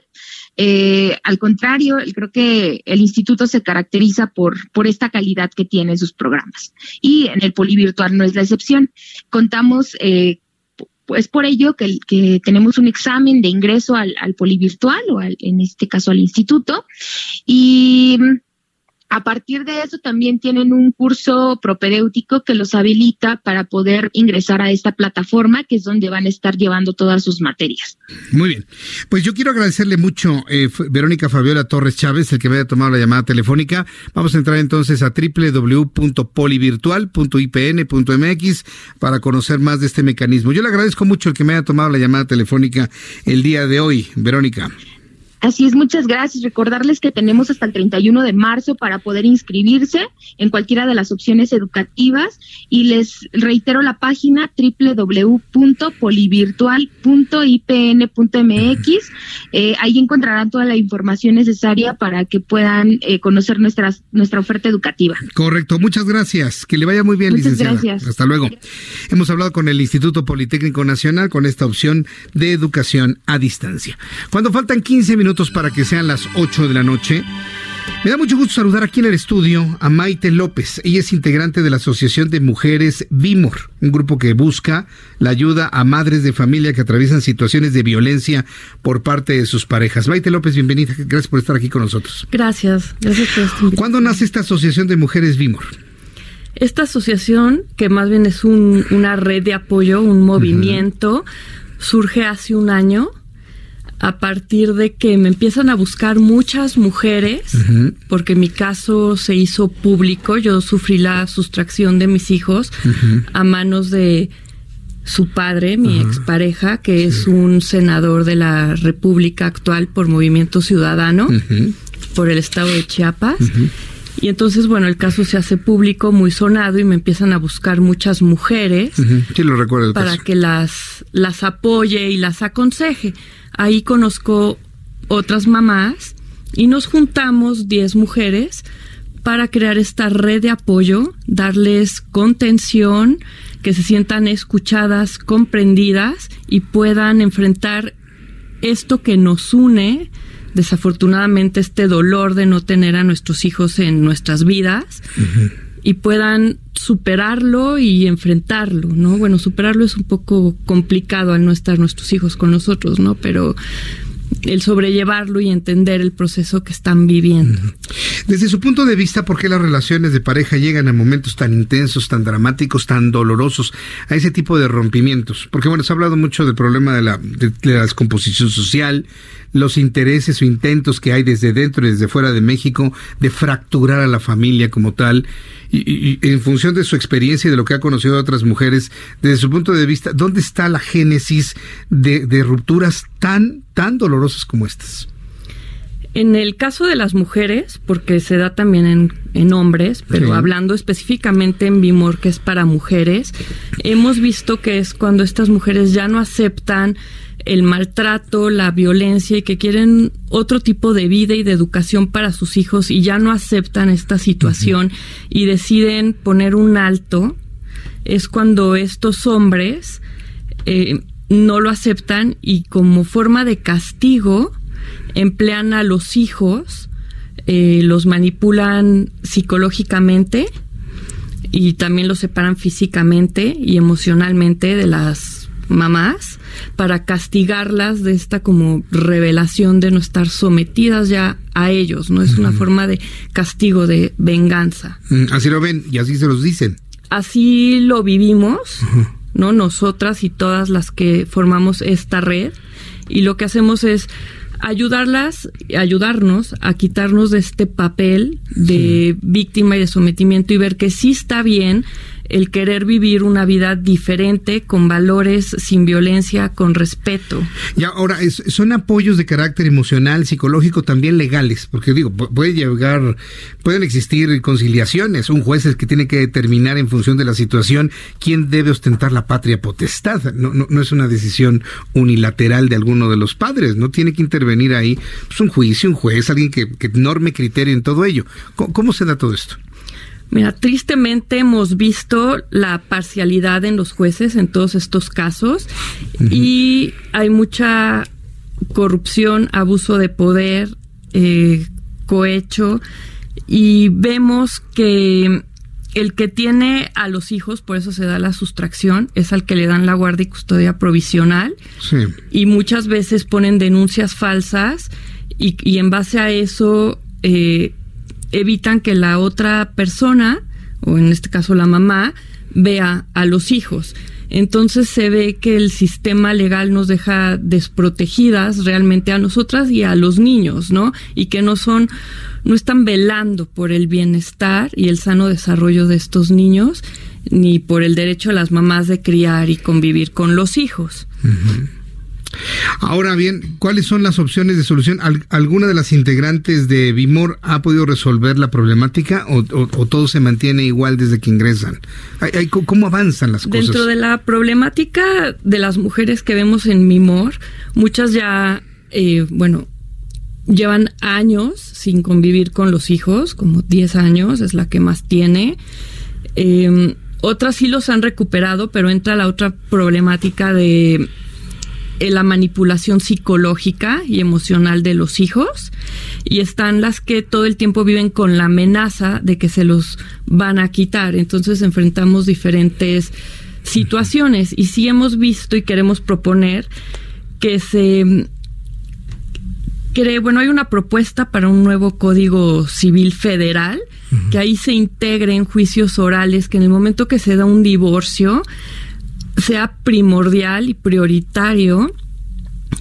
Eh, al contrario, creo que el instituto se caracteriza por, por esta calidad que tiene sus programas. Y en el polivirtual no es la excepción. Contamos eh, es por ello que, que, tenemos un examen de ingreso al, al polivirtual o en este caso al instituto y a partir de eso también tienen un curso propedéutico que los habilita para poder ingresar a esta plataforma, que es donde van a estar llevando todas sus materias. Muy bien. Pues yo quiero agradecerle mucho, eh, Verónica Fabiola Torres Chávez, el que me haya tomado la llamada telefónica. Vamos a entrar entonces a www.polivirtual.ipn.mx para conocer más de este mecanismo. Yo le agradezco mucho el que me haya tomado la llamada telefónica el día de hoy, Verónica. Así es, muchas gracias. Recordarles que tenemos hasta el 31 de marzo para poder inscribirse en cualquiera de las opciones educativas y les reitero la página www.polivirtual.ipn.mx. Eh, ahí encontrarán toda la información necesaria para que puedan eh, conocer nuestras, nuestra oferta educativa. Correcto, muchas gracias. Que le vaya muy bien, muchas licenciada. Gracias. Hasta luego. Hemos hablado con el Instituto Politécnico Nacional con esta opción de educación a distancia. Cuando faltan 15 minutos, para que sean las 8 de la noche. Me da mucho gusto saludar aquí en el estudio a Maite López. Ella es integrante de la Asociación de Mujeres Vimor, un grupo que busca la ayuda a madres de familia que atraviesan situaciones de violencia por parte de sus parejas. Maite López, bienvenida. Gracias por estar aquí con nosotros. Gracias. Gracias por ¿Cuándo nace esta Asociación de Mujeres Vimor? Esta asociación, que más bien es una red de apoyo, un movimiento, surge hace un año a partir de que me empiezan a buscar muchas mujeres, porque mi caso se hizo público, yo sufrí la sustracción de mis hijos a manos de su padre, mi expareja, que es un senador de la República actual por Movimiento Ciudadano, por el estado de Chiapas. Y entonces, bueno, el caso se hace público, muy sonado, y me empiezan a buscar muchas mujeres. Sí, lo recuerdo. para que las, las apoye y las aconseje. Ahí conozco otras mamás y nos juntamos 10 mujeres para crear esta red de apoyo, darles contención, que se sientan escuchadas, comprendidas y puedan enfrentar esto que nos une, desafortunadamente este dolor de no tener a nuestros hijos en nuestras vidas y puedan superarlo y enfrentarlo, ¿no? Bueno, superarlo es un poco complicado al no estar nuestros hijos con nosotros, ¿no? Pero el sobrellevarlo y entender el proceso que están viviendo. Desde su punto de vista, ¿por qué las relaciones de pareja llegan a momentos tan intensos, tan dramáticos, tan dolorosos, a ese tipo de rompimientos? Porque bueno, se ha hablado mucho del problema de la, de la descomposición social, los intereses o intentos que hay desde dentro y desde fuera de México de fracturar a la familia como tal. Y, en función de su experiencia y de lo que ha conocido de otras mujeres, desde su punto de vista, ¿dónde está la génesis de, de rupturas tan, tan dolorosas como estas? En el caso de las mujeres, porque se da también en, en hombres, pero hablando específicamente en Bimor, que es para mujeres, hemos visto que es cuando estas mujeres ya no aceptan el maltrato, la violencia y que quieren otro tipo de vida y de educación para sus hijos y ya no aceptan esta situación y deciden poner un alto, es cuando estos hombres eh, no lo aceptan y como forma de castigo emplean a los hijos, eh, los manipulan psicológicamente y también los separan físicamente y emocionalmente de las mamás para castigarlas de esta como revelación de no estar sometidas ya a ellos, ¿no? Es una forma de castigo, de venganza. Mm, así lo ven y así se los dicen. Así lo vivimos, ¿no? Nosotras y todas las que formamos esta red y lo que hacemos es ayudarlas, ayudarnos a quitarnos de este papel de víctima y de sometimiento y ver que sí está bien el querer vivir una vida diferente, con valores, sin violencia, con respeto. Y ahora, son apoyos de carácter emocional, psicológico, también legales, porque digo, puede llegar, pueden existir conciliaciones, un juez es que tiene que determinar en función de la situación quién debe ostentar la patria potestad, no, no, es una decisión unilateral de alguno de los padres, no tiene que intervenir ahí pues, un juicio, un juez, alguien que, que norme criterio en todo ello. cómo se da todo esto? Mira, tristemente hemos visto la parcialidad en los jueces en todos estos casos y hay mucha corrupción, abuso de poder, eh, cohecho y vemos que el que tiene a los hijos, por eso se da la sustracción, es al que le dan la guardia y custodia provisional y muchas veces ponen denuncias falsas y, y en base a eso eh, evitan que la otra persona, o en este caso la mamá, vea a los hijos. Entonces se ve que el sistema legal nos deja desprotegidas realmente a nosotras y a los niños, ¿no? Y que no son, no están velando por el bienestar y el sano desarrollo de estos niños, ni por el derecho a las mamás de criar y convivir con los hijos. Ahora bien, ¿cuáles son las opciones de solución? ¿Alguna de las integrantes de Bimor ha podido resolver la problemática o, todo se mantiene igual desde que ingresan? ¿Cómo avanzan las cosas? Dentro de la problemática de las mujeres que vemos en Bimor, muchas ya, eh, bueno, llevan años sin convivir con los hijos, como 10 años es la que más tiene. Em, otras sí los han recuperado, pero entra la otra problemática de eh, la manipulación psicológica y emocional de los hijos y están las que todo el tiempo viven con la amenaza de que se los van a quitar. Entonces enfrentamos diferentes situaciones y sí hemos visto y queremos proponer que se cree, bueno, hay una propuesta para un nuevo Código Civil Federal, que ahí se integren juicios orales, que en el momento que se da un divorcio, sea primordial y prioritario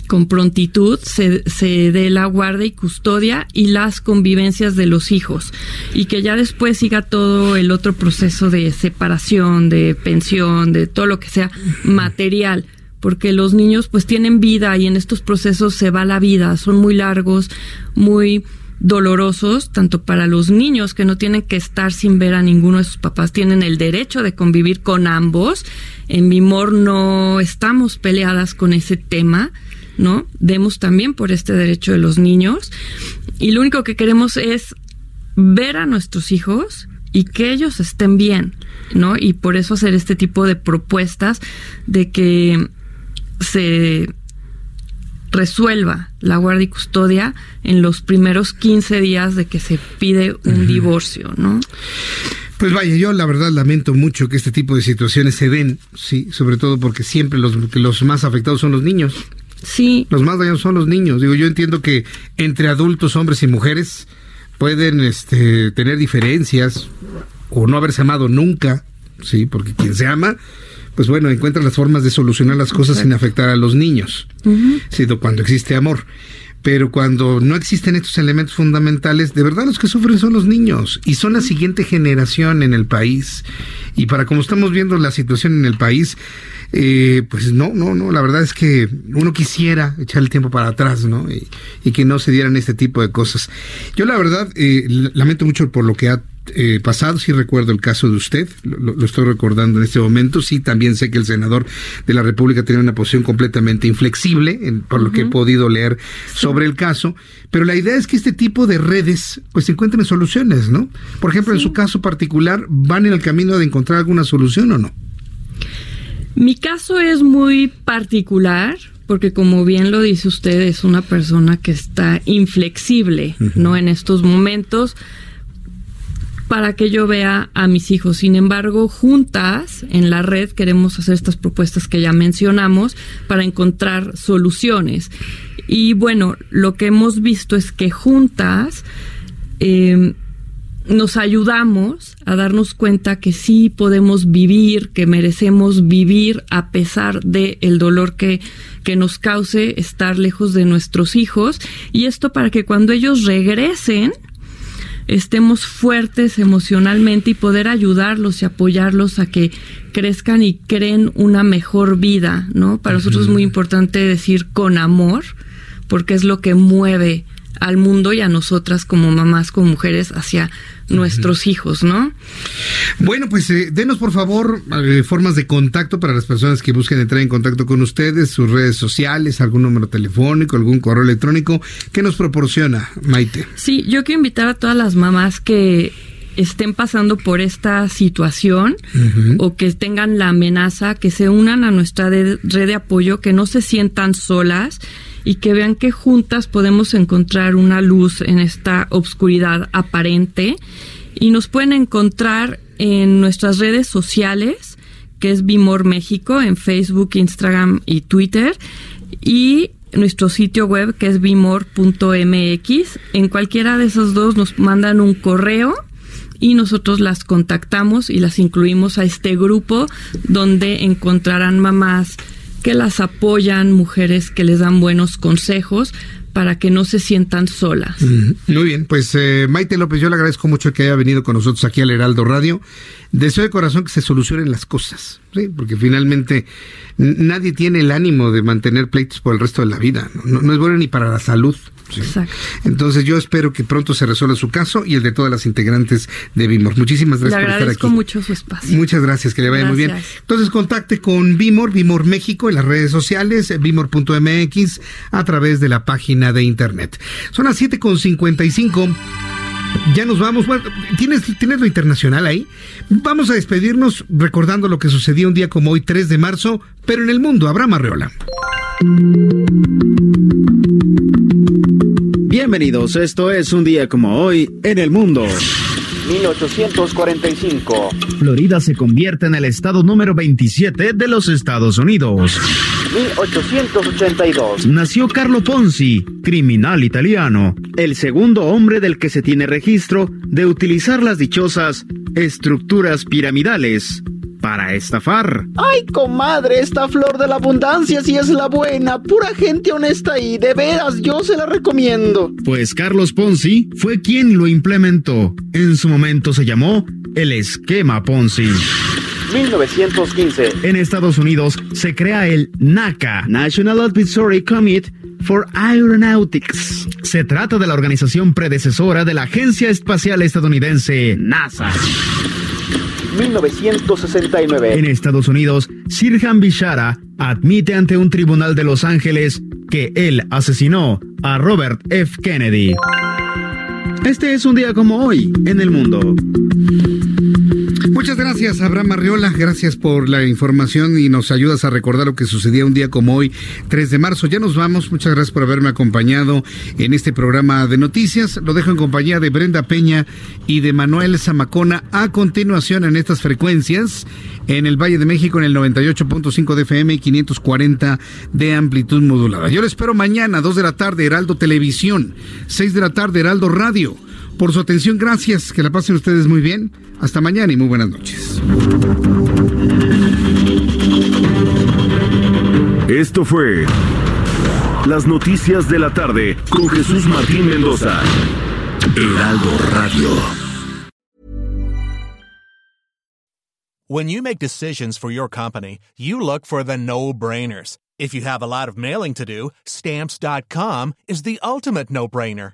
con prontitud se, se dé la guarda y custodia y las convivencias de los hijos. Y que ya después siga todo el otro proceso de separación, de pensión, de todo lo que sea material, porque los niños pues tienen vida y en estos procesos se va la vida, son muy largos, muy dolorosos, tanto para los niños que no tienen que estar sin ver a ninguno de sus papás, tienen el derecho de convivir con ambos. En Mimor no estamos peleadas con ese tema, ¿no? Demos también por este derecho de los niños. Y lo único que queremos es ver a nuestros hijos y que ellos estén bien, ¿no? Y por eso hacer este tipo de propuestas de que se resuelva la guardia y custodia en los primeros 15 días de que se pide un divorcio, ¿no? Pues vaya, yo la verdad lamento mucho que este tipo de situaciones se den, sí, sobre todo porque siempre los, los más afectados son los niños. Sí. Los más dañados son los niños. Digo, yo entiendo que entre adultos, hombres y mujeres, pueden este, tener diferencias o no haberse amado nunca, sí, porque quien se ama pues bueno, encuentra las formas de solucionar las cosas sin afectar a los niños, sido cuando existe amor. Pero cuando no existen estos elementos fundamentales, de verdad los que sufren son los niños y son la siguiente generación en el país. Y para como estamos viendo la situación en el país, eh, pues no, no, no, la verdad es que uno quisiera echar el tiempo para atrás, ¿no? Y, que no se dieran este tipo de cosas. Yo la verdad eh, lamento mucho por lo que ha eh, pasado, sí recuerdo el caso de usted, lo, estoy recordando en este momento, sí también sé que el senador de la República tiene una posición completamente inflexible, por lo que he podido leer sobre el caso, pero la idea es que este tipo de redes pues encuentren soluciones, ¿no? Por ejemplo, en su caso particular, ¿van en el camino de encontrar alguna solución o no? Mi caso es muy particular porque como bien lo dice usted, es una persona que está inflexible, ¿no? En estos momentos para que yo vea a mis hijos. Sin embargo, juntas en la red queremos hacer estas propuestas que ya mencionamos para encontrar soluciones. Y bueno, lo que hemos visto es que juntas eh, nos ayudamos a darnos cuenta que sí podemos vivir, que merecemos vivir a pesar del el dolor que, que nos cause estar lejos de nuestros hijos. Y esto para que cuando ellos regresen, estemos fuertes emocionalmente y poder ayudarlos y apoyarlos a que crezcan y creen una mejor vida, ¿no? Para nosotros es muy importante decir con amor, porque es lo que mueve al mundo y a nosotras como mamás, como mujeres, hacia nuestros hijos, ¿no? Bueno, pues eh, denos por favor eh, formas de contacto para las personas que busquen entrar en contacto con ustedes, sus redes sociales, algún número telefónico, algún correo electrónico. ¿Qué nos proporciona, Maite? Sí, yo quiero invitar a todas las mamás que estén pasando por esta situación o que tengan la amenaza, que se unan a nuestra red de apoyo, que no se sientan solas y que vean que juntas podemos encontrar una luz en esta obscuridad aparente y nos pueden encontrar en nuestras redes sociales, que es Bimor México, en Facebook, Instagram y Twitter, y nuestro sitio web que es bimor.mx. En cualquiera de esos dos nos mandan un correo y nosotros las contactamos y las incluimos a este grupo donde encontrarán mamás que las apoyan, mujeres que les dan buenos consejos para que no se sientan solas. Muy bien, pues eh, Maite López, yo le agradezco mucho que haya venido con nosotros aquí al Heraldo Radio. Deseo de corazón que se solucionen las cosas, ¿sí? porque finalmente nadie tiene el ánimo de mantener pleitos por el resto de la vida. no es bueno ni para la salud. Entonces yo espero que pronto se resuelva su caso y el de todas las integrantes de Bimor. Muchísimas gracias por estar aquí. mucho su espacio. Muchas gracias, que le vaya muy bien. Entonces contacte con Bimor, Bimor México en las redes sociales, bimor.mx a través de la página de internet. Son las 7.55. Ya nos vamos. ¿tienes, ¿Tienes lo internacional ahí? Vamos a despedirnos recordando lo que sucedió un día como hoy, 3 de marzo, pero en el mundo. Abraham Arreola. Bienvenidos, esto es un día como hoy en el mundo. 1845. Florida se convierte en el estado número 27 de los Estados Unidos. 1882. Nació Carlo Ponzi, criminal italiano, el segundo hombre del que se tiene registro de utilizar las dichosas estructuras piramidales para estafar. Ay, comadre, esta flor de la abundancia sí es la buena, pura gente honesta y de veras yo se la recomiendo. Pues Carlos Ponzi fue quien lo implementó. En su momento se llamó el esquema Ponzi. 1915. En Estados Unidos se crea el NACA, National Advisory Committee for Aeronautics. Se trata de la organización predecesora de la Agencia Espacial Estadounidense, NASA. 1969. En Estados Unidos, Sirhan Bishara admite ante un tribunal de Los Ángeles que él asesinó a Robert F. Kennedy. Este es un día como hoy en el mundo. Muchas gracias, Abraham Arriola. Gracias por la información y nos ayudas a recordar lo que sucedía un día como hoy, 3 de marzo. Ya nos vamos. Muchas gracias por haberme acompañado en este programa de noticias. Lo dejo en compañía de Brenda Peña y de Manuel Zamacona a continuación en estas frecuencias en el Valle de México en el 98.5 de FM y 540 de amplitud modulada. Yo les espero mañana, 2 de la tarde, Heraldo Televisión, 6 de la tarde, Heraldo Radio por su atención. Gracias. Que la pasen ustedes muy bien. Hasta mañana y muy buenas noches. Esto fue Las Noticias de la Tarde con Jesús Martín Mendoza. Heraldo Radio. When you make decisions for your company, you look for the no-brainers. If you have a lot of mailing to do, stamps.com is the ultimate no-brainer.